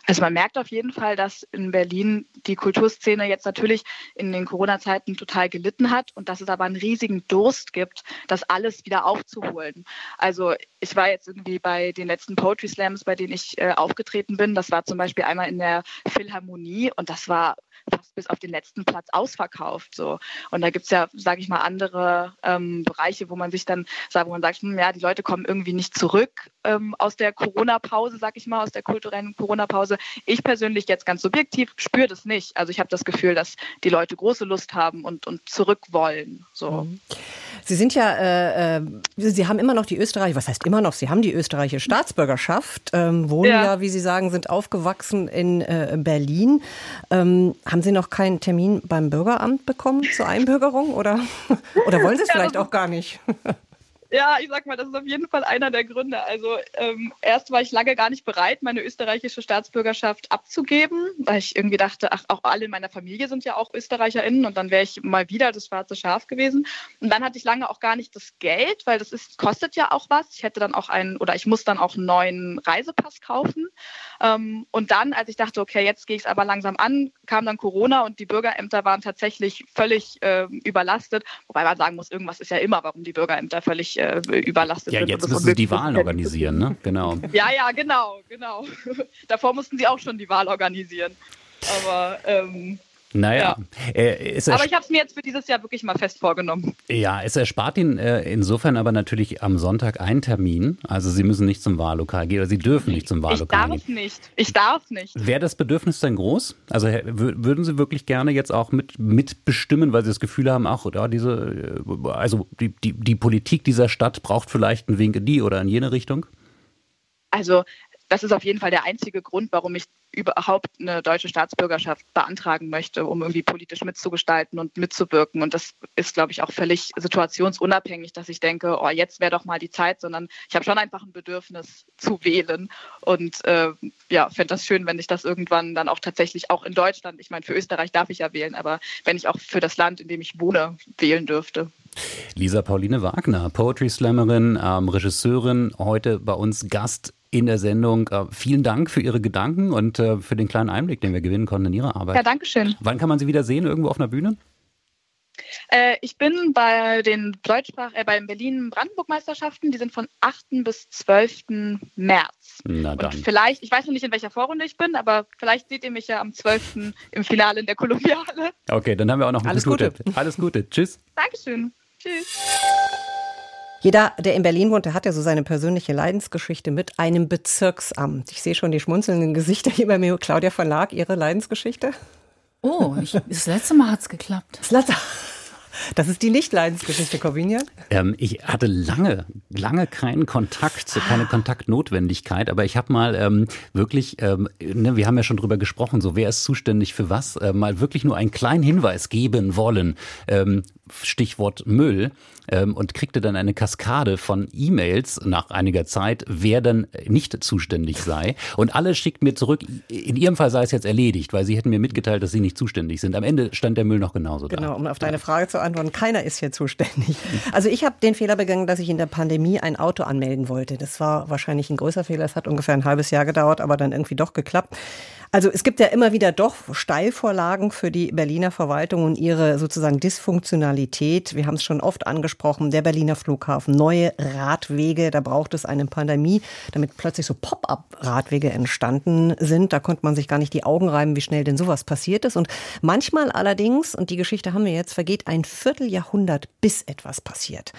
Also man merkt auf jeden Fall, dass in Berlin die Kulturszene jetzt natürlich in den Corona-Zeiten total gelitten hat und dass es aber einen riesigen Durst gibt, das alles wieder aufzuholen. Also ich war jetzt irgendwie bei den letzten Poetry Slams, bei denen ich äh, aufgetreten bin. Das war zum Beispiel einmal in der Philharmonie und das war fast bis auf den letzten Platz ausverkauft. So. Und da gibt es ja, sage ich mal, andere ähm, Bereiche, wo man sich dann sagt, wo man sagt, hm, ja, die Leute kommen irgendwie nicht zurück ähm, aus der Corona-Pause, sage ich mal, aus der kulturellen Corona-Pause. Ich persönlich jetzt ganz subjektiv spüre das nicht. Also ich habe das Gefühl, dass die Leute große Lust haben und, und zurück wollen. So. Mhm. Sie sind ja, äh, äh, Sie haben immer noch die Österreich, was heißt immer noch? Sie haben die österreichische Staatsbürgerschaft, ähm, wohnen ja. ja. wie Sie sagen, sind aufgewachsen in äh, Berlin. Ähm, haben Sie noch keinen Termin beim Bürgeramt bekommen zur Einbürgerung oder, (laughs) oder wollen Sie es vielleicht auch gar nicht? (laughs) Ja, ich sag mal, das ist auf jeden Fall einer der Gründe. Also ähm, erst war ich lange gar nicht bereit, meine österreichische Staatsbürgerschaft abzugeben, weil ich irgendwie dachte, ach, auch alle in meiner Familie sind ja auch ÖsterreicherInnen und dann wäre ich mal wieder das schwarze Schaf gewesen. Und dann hatte ich lange auch gar nicht das Geld, weil das ist, kostet ja auch was. Ich hätte dann auch einen, oder ich muss dann auch einen neuen Reisepass kaufen. Ähm, und dann, als ich dachte, okay, jetzt gehe ich es aber langsam an, kam dann Corona und die Bürgerämter waren tatsächlich völlig äh, überlastet. Wobei man sagen muss, irgendwas ist ja immer, warum die Bürgerämter völlig äh, überlastet ja, sind. Ja, jetzt müssen Sie die Wahlen organisieren, ne? Genau. (laughs) ja, ja, genau, genau. (laughs) Davor mussten Sie auch schon die Wahl organisieren. Aber ähm, naja. Ja. Äh, aber ich habe es mir jetzt für dieses Jahr wirklich mal fest vorgenommen. Ja, es erspart Ihnen äh, insofern aber natürlich am Sonntag einen Termin. Also Sie müssen nicht zum Wahllokal gehen oder Sie dürfen nicht zum Wahllokal gehen. Ich darf nicht. Ich darf nicht. Wäre das Bedürfnis denn groß? Also würden Sie wirklich gerne jetzt auch mit, mitbestimmen, weil Sie das Gefühl haben, ach, ja, diese, äh, also die, die, die Politik dieser Stadt braucht vielleicht einen Wink in die oder in jene Richtung? Also das ist auf jeden Fall der einzige Grund, warum ich überhaupt eine deutsche Staatsbürgerschaft beantragen möchte, um irgendwie politisch mitzugestalten und mitzuwirken. Und das ist, glaube ich, auch völlig situationsunabhängig, dass ich denke, oh, jetzt wäre doch mal die Zeit, sondern ich habe schon einfach ein Bedürfnis zu wählen. Und äh, ja, fände das schön, wenn ich das irgendwann dann auch tatsächlich auch in Deutschland, ich meine, für Österreich darf ich ja wählen, aber wenn ich auch für das Land, in dem ich wohne, wählen dürfte. Lisa Pauline Wagner, Poetry Slammerin, ähm, Regisseurin, heute bei uns Gast in der Sendung. Äh, vielen Dank für Ihre Gedanken und äh, für den kleinen Einblick, den wir gewinnen konnten in Ihre Arbeit. Ja, danke schön. Wann kann man Sie wieder sehen, irgendwo auf einer Bühne? Äh, ich bin bei den Deutschsprach äh, beim Berlin Brandenburg-Meisterschaften. Die sind von 8. bis 12. März. Na dann. Und vielleicht, ich weiß noch nicht, in welcher Vorrunde ich bin, aber vielleicht seht ihr mich ja am 12. im Finale in der Kolumbiale. Okay, dann haben wir auch noch Alles Gute. Gute. Alles Gute. Tschüss. Dankeschön. Tschüss. Jeder, der in Berlin wohnt, der hat ja so seine persönliche Leidensgeschichte mit einem Bezirksamt. Ich sehe schon die schmunzelnden Gesichter hier bei mir. Claudia Verlag, Ihre Leidensgeschichte? Oh, ich, das letzte Mal hat es geklappt. Das letzte das ist die Nicht-Leidensgeschichte, Corvinian. Ähm, ich hatte lange, lange keinen Kontakt, keine Kontaktnotwendigkeit, aber ich habe mal ähm, wirklich, ähm, ne, wir haben ja schon drüber gesprochen, so wer ist zuständig für was, äh, mal wirklich nur einen kleinen Hinweis geben wollen. Stichwort Müll ähm, und kriegte dann eine Kaskade von E-Mails nach einiger Zeit, wer dann nicht zuständig sei. Und alle schickt mir zurück, in ihrem Fall sei es jetzt erledigt, weil sie hätten mir mitgeteilt, dass sie nicht zuständig sind. Am Ende stand der Müll noch genauso Genau, da. um auf deine Frage zu antworten, keiner ist hier zuständig. Also ich habe den Fehler begangen, dass ich in der Pandemie ein Auto anmelden wollte. Das war wahrscheinlich ein größer Fehler. Es hat ungefähr ein halbes Jahr gedauert, aber dann irgendwie doch geklappt. Also es gibt ja immer wieder doch Steilvorlagen für die Berliner Verwaltung und ihre sozusagen Dysfunktionalität. Wir haben es schon oft angesprochen, der Berliner Flughafen, neue Radwege, da braucht es eine Pandemie, damit plötzlich so Pop-up-Radwege entstanden sind. Da konnte man sich gar nicht die Augen reiben, wie schnell denn sowas passiert ist. Und manchmal allerdings, und die Geschichte haben wir jetzt, vergeht ein Vierteljahrhundert, bis etwas passiert.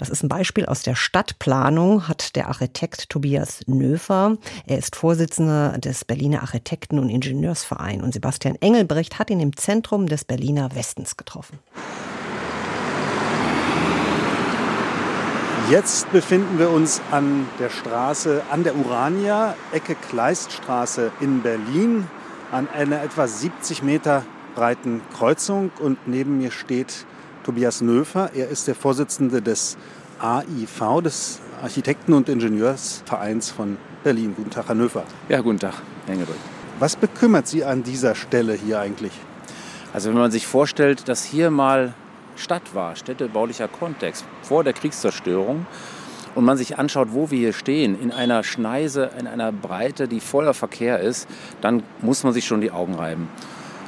Das ist ein Beispiel aus der Stadtplanung, hat der Architekt Tobias Nöfer. Er ist Vorsitzender des Berliner Architekten- und Ingenieursverein. Und Sebastian Engelbrecht hat ihn im Zentrum des Berliner Westens getroffen. Jetzt befinden wir uns an der Straße an der Urania, Ecke Kleiststraße in Berlin, an einer etwa 70 Meter breiten Kreuzung. Und neben mir steht Tobias Nöfer. Er ist der Vorsitzende des AIV, des Architekten- und Ingenieursvereins von Berlin. Guten Tag, Herr Nöfer. Ja, guten Tag, Herr Engelbrekt. Was bekümmert Sie an dieser Stelle hier eigentlich? Also wenn man sich vorstellt, dass hier mal Stadt war, städtebaulicher Kontext, vor der Kriegszerstörung, und man sich anschaut, wo wir hier stehen, in einer Schneise, in einer Breite, die voller Verkehr ist, dann muss man sich schon die Augen reiben.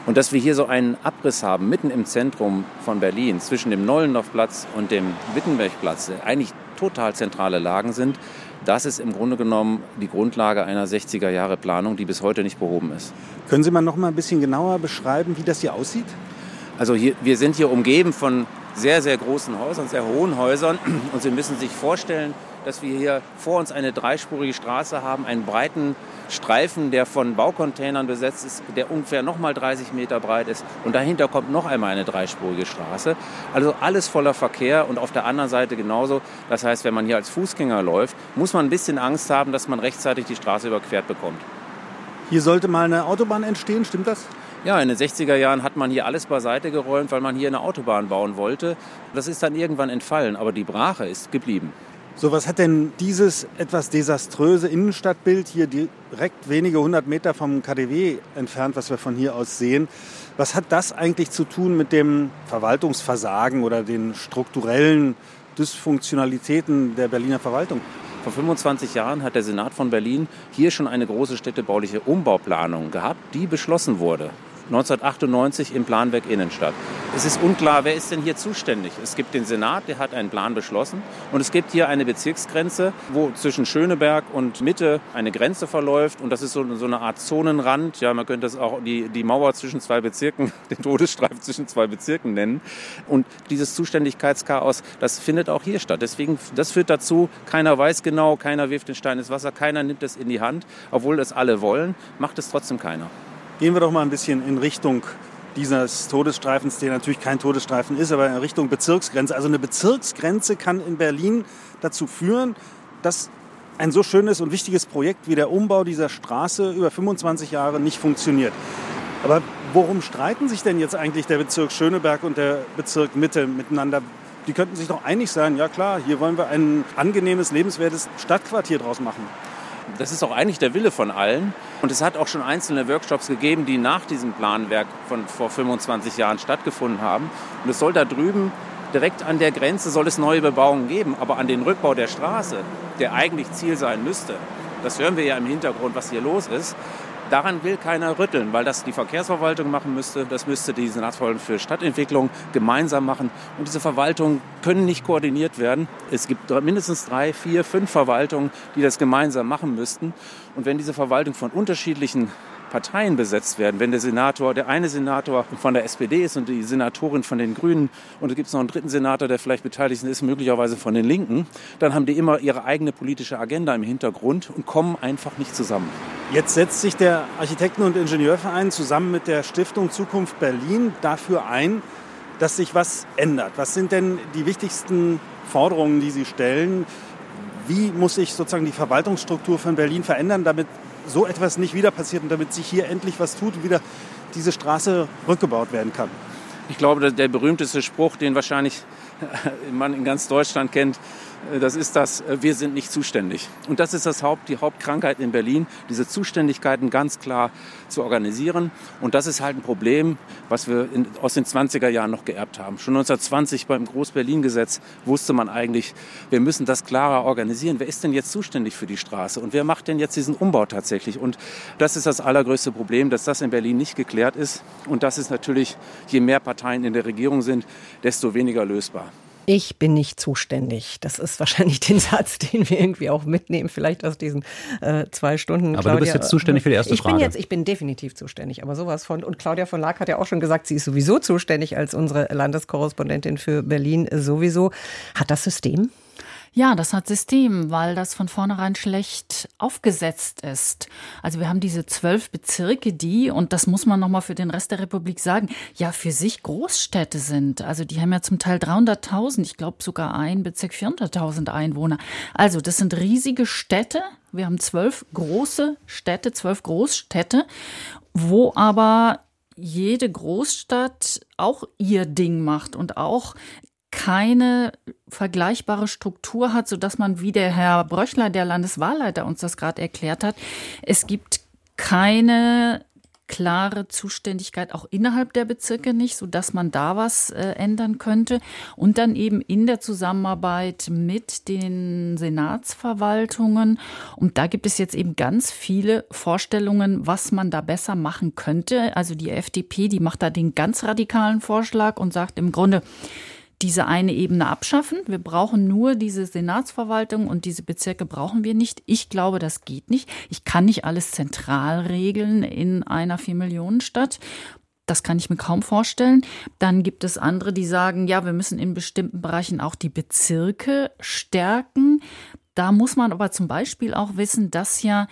Und dass wir hier so einen Abriss haben, mitten im Zentrum von Berlin, zwischen dem Nollendorfplatz und dem Wittenbergplatz, eigentlich total zentrale Lagen sind, das ist im Grunde genommen die Grundlage einer 60er Jahre Planung, die bis heute nicht behoben ist. Können Sie mal noch mal ein bisschen genauer beschreiben, wie das hier aussieht? Also hier, wir sind hier umgeben von sehr, sehr großen Häusern, sehr hohen Häusern. Und Sie müssen sich vorstellen, dass wir hier vor uns eine dreispurige Straße haben, einen breiten Streifen, der von Baucontainern besetzt ist, der ungefähr noch mal 30 Meter breit ist. Und dahinter kommt noch einmal eine dreispurige Straße. Also alles voller Verkehr und auf der anderen Seite genauso. Das heißt, wenn man hier als Fußgänger läuft, muss man ein bisschen Angst haben, dass man rechtzeitig die Straße überquert bekommt. Hier sollte mal eine Autobahn entstehen, stimmt das? Ja, in den 60er Jahren hat man hier alles beiseite geräumt, weil man hier eine Autobahn bauen wollte. Das ist dann irgendwann entfallen, aber die Brache ist geblieben. So, was hat denn dieses etwas desaströse Innenstadtbild hier direkt wenige hundert Meter vom KDW entfernt, was wir von hier aus sehen, was hat das eigentlich zu tun mit dem Verwaltungsversagen oder den strukturellen Dysfunktionalitäten der Berliner Verwaltung? Vor 25 Jahren hat der Senat von Berlin hier schon eine große städtebauliche Umbauplanung gehabt, die beschlossen wurde. 1998 im Planwerk Innenstadt. Es ist unklar, wer ist denn hier zuständig. Es gibt den Senat, der hat einen Plan beschlossen. Und es gibt hier eine Bezirksgrenze, wo zwischen Schöneberg und Mitte eine Grenze verläuft. Und das ist so, so eine Art Zonenrand. Ja, man könnte das auch die, die Mauer zwischen zwei Bezirken, (laughs) den Todesstreifen zwischen zwei Bezirken nennen. Und dieses Zuständigkeitschaos, das findet auch hier statt. Deswegen, das führt dazu, keiner weiß genau, keiner wirft den Stein ins Wasser, keiner nimmt es in die Hand. Obwohl das alle wollen, macht es trotzdem keiner. Gehen wir doch mal ein bisschen in Richtung dieses Todesstreifens, der natürlich kein Todesstreifen ist, aber in Richtung Bezirksgrenze. Also eine Bezirksgrenze kann in Berlin dazu führen, dass ein so schönes und wichtiges Projekt wie der Umbau dieser Straße über 25 Jahre nicht funktioniert. Aber worum streiten sich denn jetzt eigentlich der Bezirk Schöneberg und der Bezirk Mitte miteinander? Die könnten sich doch einig sein, ja klar, hier wollen wir ein angenehmes, lebenswertes Stadtquartier draus machen. Das ist auch eigentlich der Wille von allen. Und es hat auch schon einzelne Workshops gegeben, die nach diesem Planwerk von vor 25 Jahren stattgefunden haben. Und es soll da drüben direkt an der Grenze soll es neue Bebauungen geben, aber an den Rückbau der Straße, der eigentlich Ziel sein müsste, das hören wir ja im Hintergrund, was hier los ist, daran will keiner rütteln, weil das die Verkehrsverwaltung machen müsste, das müsste die Senatsverwaltung für Stadtentwicklung gemeinsam machen. Und diese Verwaltungen können nicht koordiniert werden. Es gibt mindestens drei, vier, fünf Verwaltungen, die das gemeinsam machen müssten. Und wenn diese Verwaltung von unterschiedlichen Parteien besetzt werden. Wenn der Senator, der eine Senator von der SPD ist und die Senatorin von den Grünen und es gibt noch einen dritten Senator, der vielleicht beteiligt ist, möglicherweise von den Linken, dann haben die immer ihre eigene politische Agenda im Hintergrund und kommen einfach nicht zusammen. Jetzt setzt sich der Architekten- und Ingenieurverein zusammen mit der Stiftung Zukunft Berlin dafür ein, dass sich was ändert. Was sind denn die wichtigsten Forderungen, die Sie stellen? Wie muss sich sozusagen die Verwaltungsstruktur von Berlin verändern, damit so etwas nicht wieder passiert und damit sich hier endlich was tut und wieder diese Straße rückgebaut werden kann? Ich glaube, der berühmteste Spruch, den wahrscheinlich (laughs) man in ganz Deutschland kennt, das ist das, äh, wir sind nicht zuständig. Und das ist das Haupt, die Hauptkrankheit in Berlin, diese Zuständigkeiten ganz klar zu organisieren. Und das ist halt ein Problem, was wir in, aus den 20er Jahren noch geerbt haben. Schon 1920 beim Groß-Berlin-Gesetz wusste man eigentlich, wir müssen das klarer organisieren. Wer ist denn jetzt zuständig für die Straße? Und wer macht denn jetzt diesen Umbau tatsächlich? Und das ist das allergrößte Problem, dass das in Berlin nicht geklärt ist. Und das ist natürlich, je mehr Parteien in der Regierung sind, desto weniger lösbar. Ich bin nicht zuständig. Das ist wahrscheinlich den Satz, den wir irgendwie auch mitnehmen, vielleicht aus diesen äh, zwei Stunden. Aber Claudia, du bist jetzt zuständig für die erste ich Frage. Ich bin jetzt, ich bin definitiv zuständig. Aber sowas von. Und Claudia von Laak hat ja auch schon gesagt, sie ist sowieso zuständig als unsere Landeskorrespondentin für Berlin sowieso. Hat das System? Ja, das hat System, weil das von vornherein schlecht aufgesetzt ist. Also wir haben diese zwölf Bezirke, die, und das muss man nochmal für den Rest der Republik sagen, ja für sich Großstädte sind. Also die haben ja zum Teil 300.000, ich glaube sogar ein Bezirk 400.000 Einwohner. Also das sind riesige Städte. Wir haben zwölf große Städte, zwölf Großstädte, wo aber jede Großstadt auch ihr Ding macht und auch keine vergleichbare Struktur hat, so dass man, wie der Herr Bröchler, der Landeswahlleiter, uns das gerade erklärt hat, es gibt keine klare Zuständigkeit auch innerhalb der Bezirke nicht, so dass man da was äh, ändern könnte und dann eben in der Zusammenarbeit mit den Senatsverwaltungen und da gibt es jetzt eben ganz viele Vorstellungen, was man da besser machen könnte. Also die FDP, die macht da den ganz radikalen Vorschlag und sagt im Grunde, diese eine Ebene abschaffen. Wir brauchen nur diese Senatsverwaltung und diese Bezirke brauchen wir nicht. Ich glaube, das geht nicht. Ich kann nicht alles zentral regeln in einer Vier-Millionen-Stadt. Das kann ich mir kaum vorstellen. Dann gibt es andere, die sagen, ja, wir müssen in bestimmten Bereichen auch die Bezirke stärken. Da muss man aber zum Beispiel auch wissen, dass ja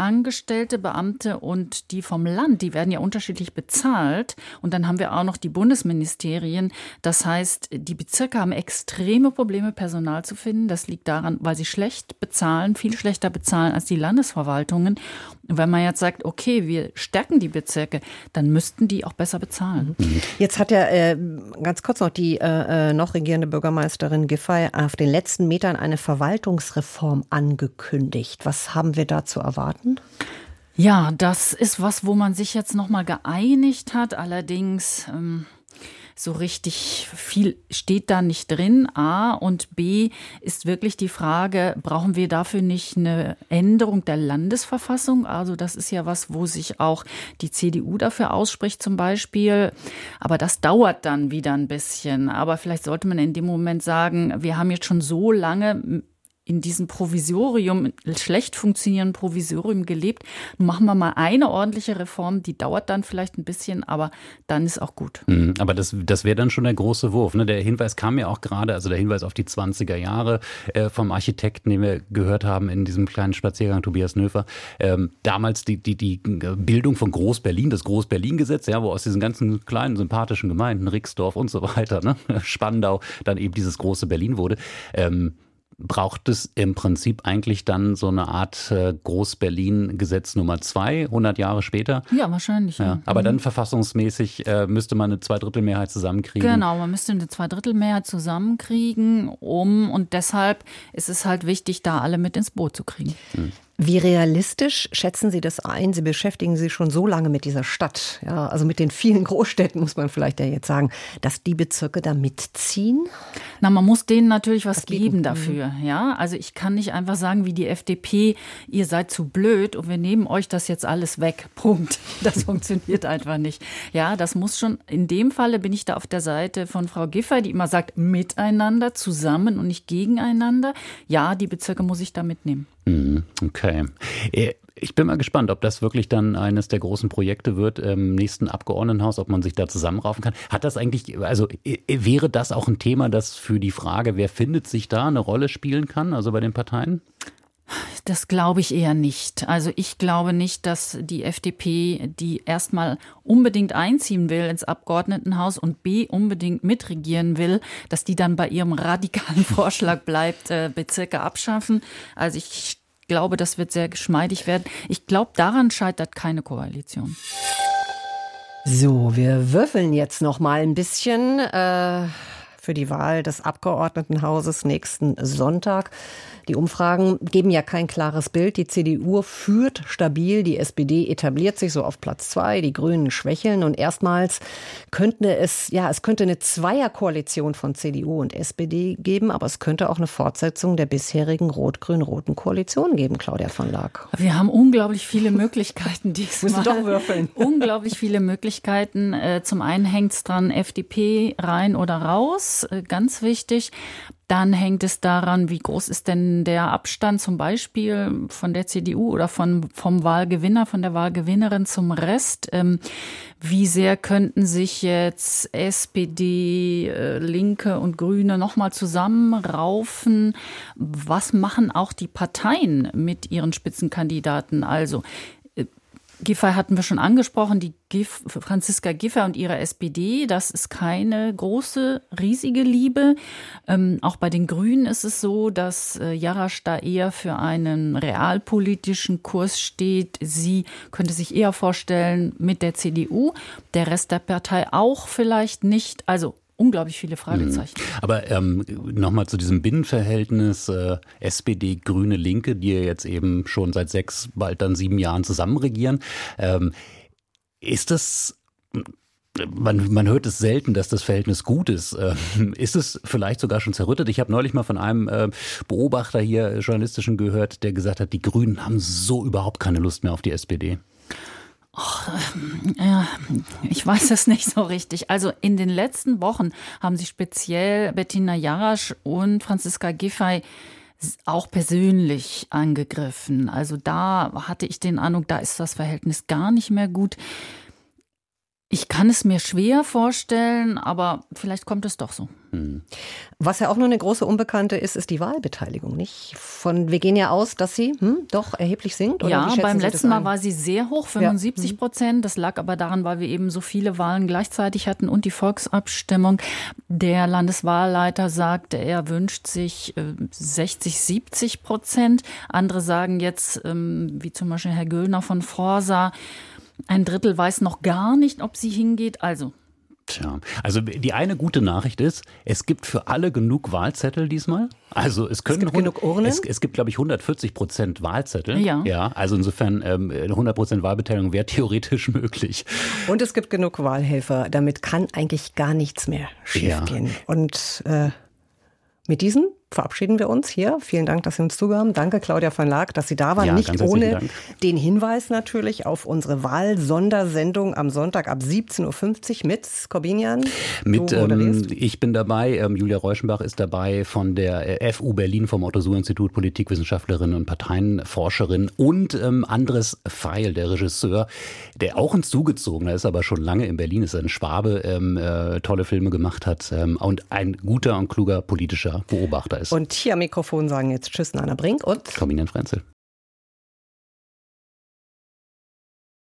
Bezirksangestellte, Beamte und die vom Land, die werden ja unterschiedlich bezahlt. Und dann haben wir auch noch die Bundesministerien. Das heißt, die Bezirke haben extreme Probleme, Personal zu finden. Das liegt daran, weil sie schlecht bezahlen, viel schlechter bezahlen als die Landesverwaltungen. Und wenn man jetzt sagt, okay, wir stärken die Bezirke, dann müssten die auch besser bezahlen. Mhm. Jetzt hat ja äh, ganz kurz noch die äh, äh, noch regierende Bürgermeisterin Giffey auf den letzten Metern eine Verwaltungsreform angekündigt. Was haben wir da zu erwarten? Ja, das ist was, wo man sich jetzt noch mal geeinigt hat. Allerdings ähm, so richtig viel steht da nicht drin. A und B ist wirklich die Frage, brauchen wir dafür nicht eine Änderung der Landesverfassung? Also das ist ja was, wo sich auch die CDU dafür ausspricht zum Beispiel. Aber das dauert dann wieder ein bisschen. Aber vielleicht sollte man in dem Moment sagen, wir haben jetzt schon so lange in diesem Provisorium, schlecht funktionierenden Provisorium gelebt. Machen wir mal eine ordentliche Reform, die dauert dann vielleicht ein bisschen, aber dann ist auch gut. Mhm, aber das, das wäre dann schon der große Wurf. Ne? Der Hinweis kam ja auch gerade, also der Hinweis auf die 20er Jahre äh, vom Architekten, den wir gehört haben in diesem kleinen Spaziergang, Tobias Nöfer. Ähm, damals die, die, die Bildung von Groß-Berlin, das Groß-Berlin-Gesetz, ja, wo aus diesen ganzen kleinen, sympathischen Gemeinden, Rixdorf und so weiter, ne? (laughs) Spandau, dann eben dieses große Berlin wurde. Ähm, braucht es im Prinzip eigentlich dann so eine Art äh, Groß-Berlin-Gesetz Nummer zwei, 100 Jahre später? Ja, wahrscheinlich. Ja. ja. Aber mhm. dann verfassungsmäßig äh, müsste man eine Zweidrittelmehrheit zusammenkriegen. Genau, man müsste eine Zweidrittelmehrheit zusammenkriegen, um und deshalb ist es halt wichtig, da alle mit ins Boot zu kriegen. Mhm. Wie realistisch schätzen Sie das ein? Sie beschäftigen sich schon so lange mit dieser Stadt, ja, also mit den vielen (laughs) Großstädten, muss man vielleicht ja jetzt sagen, dass die Bezirke da mitziehen? Na, man muss denen natürlich was, was geben mhm. dafür, ja. Also ich kann nicht einfach sagen, wie die FDP, ihr seid zu blöd und wir nehmen euch das jetzt alles weg. (laughs) Punkt. Das (laughs) funktioniert einfach nicht. Ja, das muss schon, in dem Falle bin ich da auf der Seite von Frau Giffey, die immer sagt, miteinander, zusammen und nicht gegeneinander. Ja, die Bezirke muss ich da mitnehmen. Mhm, okay. Äh, ich bin mal gespannt, ob das wirklich dann eines der großen Projekte wird im nächsten Abgeordnetenhaus, ob man sich da zusammenraufen kann. Hat das eigentlich, also wäre das auch ein Thema, das für die Frage, wer findet sich da, eine Rolle spielen kann, also bei den Parteien? Das glaube ich eher nicht. Also ich glaube nicht, dass die FDP, die erstmal unbedingt einziehen will ins Abgeordnetenhaus und B unbedingt mitregieren will, dass die dann bei ihrem radikalen (laughs) Vorschlag bleibt, äh, Bezirke abschaffen. Also ich glaube, das wird sehr geschmeidig werden. Ich glaube, daran scheitert keine Koalition. So, wir würfeln jetzt noch mal ein bisschen äh, für die Wahl des Abgeordnetenhauses nächsten Sonntag. Die Umfragen geben ja kein klares Bild. Die CDU führt stabil, die SPD etabliert sich so auf Platz zwei, die Grünen schwächeln und erstmals könnte es, ja, es könnte eine Zweierkoalition von CDU und SPD geben, aber es könnte auch eine Fortsetzung der bisherigen rot-grün-roten Koalition geben, Claudia von Lack. Wir haben unglaublich viele Möglichkeiten (laughs) diesmal. Müssen doch würfeln. (laughs) unglaublich viele Möglichkeiten. Äh, zum einen hängt es dran, FDP rein oder raus, äh, ganz wichtig. Dann hängt es daran, wie groß ist denn der Abstand zum Beispiel von der CDU oder von, vom Wahlgewinner, von der Wahlgewinnerin zum Rest. Ähm, wie sehr könnten sich jetzt SPD, äh, Linke und Grüne nochmal zusammenraufen? Was machen auch die Parteien mit ihren Spitzenkandidaten? Also Giffey hatten wir schon angesprochen, die Gif Franziska Giffey und ihre SPD, das ist keine große, riesige Liebe. Ähm, auch bei den Grünen ist es so, dass äh, Jarasch da eher für einen realpolitischen Kurs steht. Sie könnte sich eher vorstellen mit der CDU, der Rest der Partei auch vielleicht nicht. Also unglaublich viele Fragezeichen. Mhm. Aber ähm, nochmal zu diesem Binnenverhältnis äh, SPD, Grüne, Linke, die ja jetzt eben schon seit sechs, bald dann sieben Jahren zusammen regieren. Ähm, ist das man, man hört es selten, dass das Verhältnis gut ist. Ähm, ist es vielleicht sogar schon zerrüttet? Ich habe neulich mal von einem äh, Beobachter hier, journalistischen, gehört, der gesagt hat, die Grünen haben so überhaupt keine Lust mehr auf die SPD. Och, ja, ich weiß es nicht so richtig. Also in den letzten Wochen haben sich speziell Bettina Jarasch und Franziska Giffey auch persönlich angegriffen. Also da hatte ich den Eindruck, da ist das Verhältnis gar nicht mehr gut. Ich kann es mir schwer vorstellen, aber vielleicht kommt es doch so. Hm. Was ja auch nur eine große Unbekannte ist, ist die Wahlbeteiligung, nicht? Von, wir gehen ja aus, dass sie hm, doch erheblich sinkt. Oder ja, beim letzten Mal war sie sehr hoch, 75 Prozent. Das lag aber daran, weil wir eben so viele Wahlen gleichzeitig hatten und die Volksabstimmung. Der Landeswahlleiter sagte, er wünscht sich 60, äh, 70 Prozent. Andere sagen jetzt, ähm, wie zum Beispiel Herr Göllner von Forsa, ein Drittel weiß noch gar nicht, ob sie hingeht. Also Tja, also die eine gute Nachricht ist, es gibt für alle genug Wahlzettel diesmal. Also es können es gibt 100, genug Urnen. Es, es, gibt glaube ich 140 Prozent Wahlzettel. Ja. Ja. Also insofern ähm, 100 Prozent Wahlbeteiligung wäre theoretisch (laughs) möglich. Und es gibt genug Wahlhelfer. Damit kann eigentlich gar nichts mehr schiefgehen. Ja. Und äh, mit diesen verabschieden wir uns hier. Vielen Dank, dass Sie uns zugehören. Danke, Claudia von Laak, dass Sie da waren. Ja, Nicht ohne den Hinweis natürlich auf unsere Wahlsondersendung am Sonntag ab 17.50 Uhr mit Corbinian. Mit, ähm, ich bin dabei, ähm, Julia Reuschenbach ist dabei von der äh, FU Berlin vom Otto-Suhr-Institut, Politikwissenschaftlerin und Parteienforscherin und ähm, Andres Feil, der Regisseur, der auch ins Zugezogener ist, aber schon lange in Berlin ist, ein Schwabe, ähm, äh, tolle Filme gemacht hat ähm, und ein guter und kluger politischer Beobachter ist. Und hier am Mikrofon sagen jetzt Tschüss, Nana Brink und Corbinian Frenzel.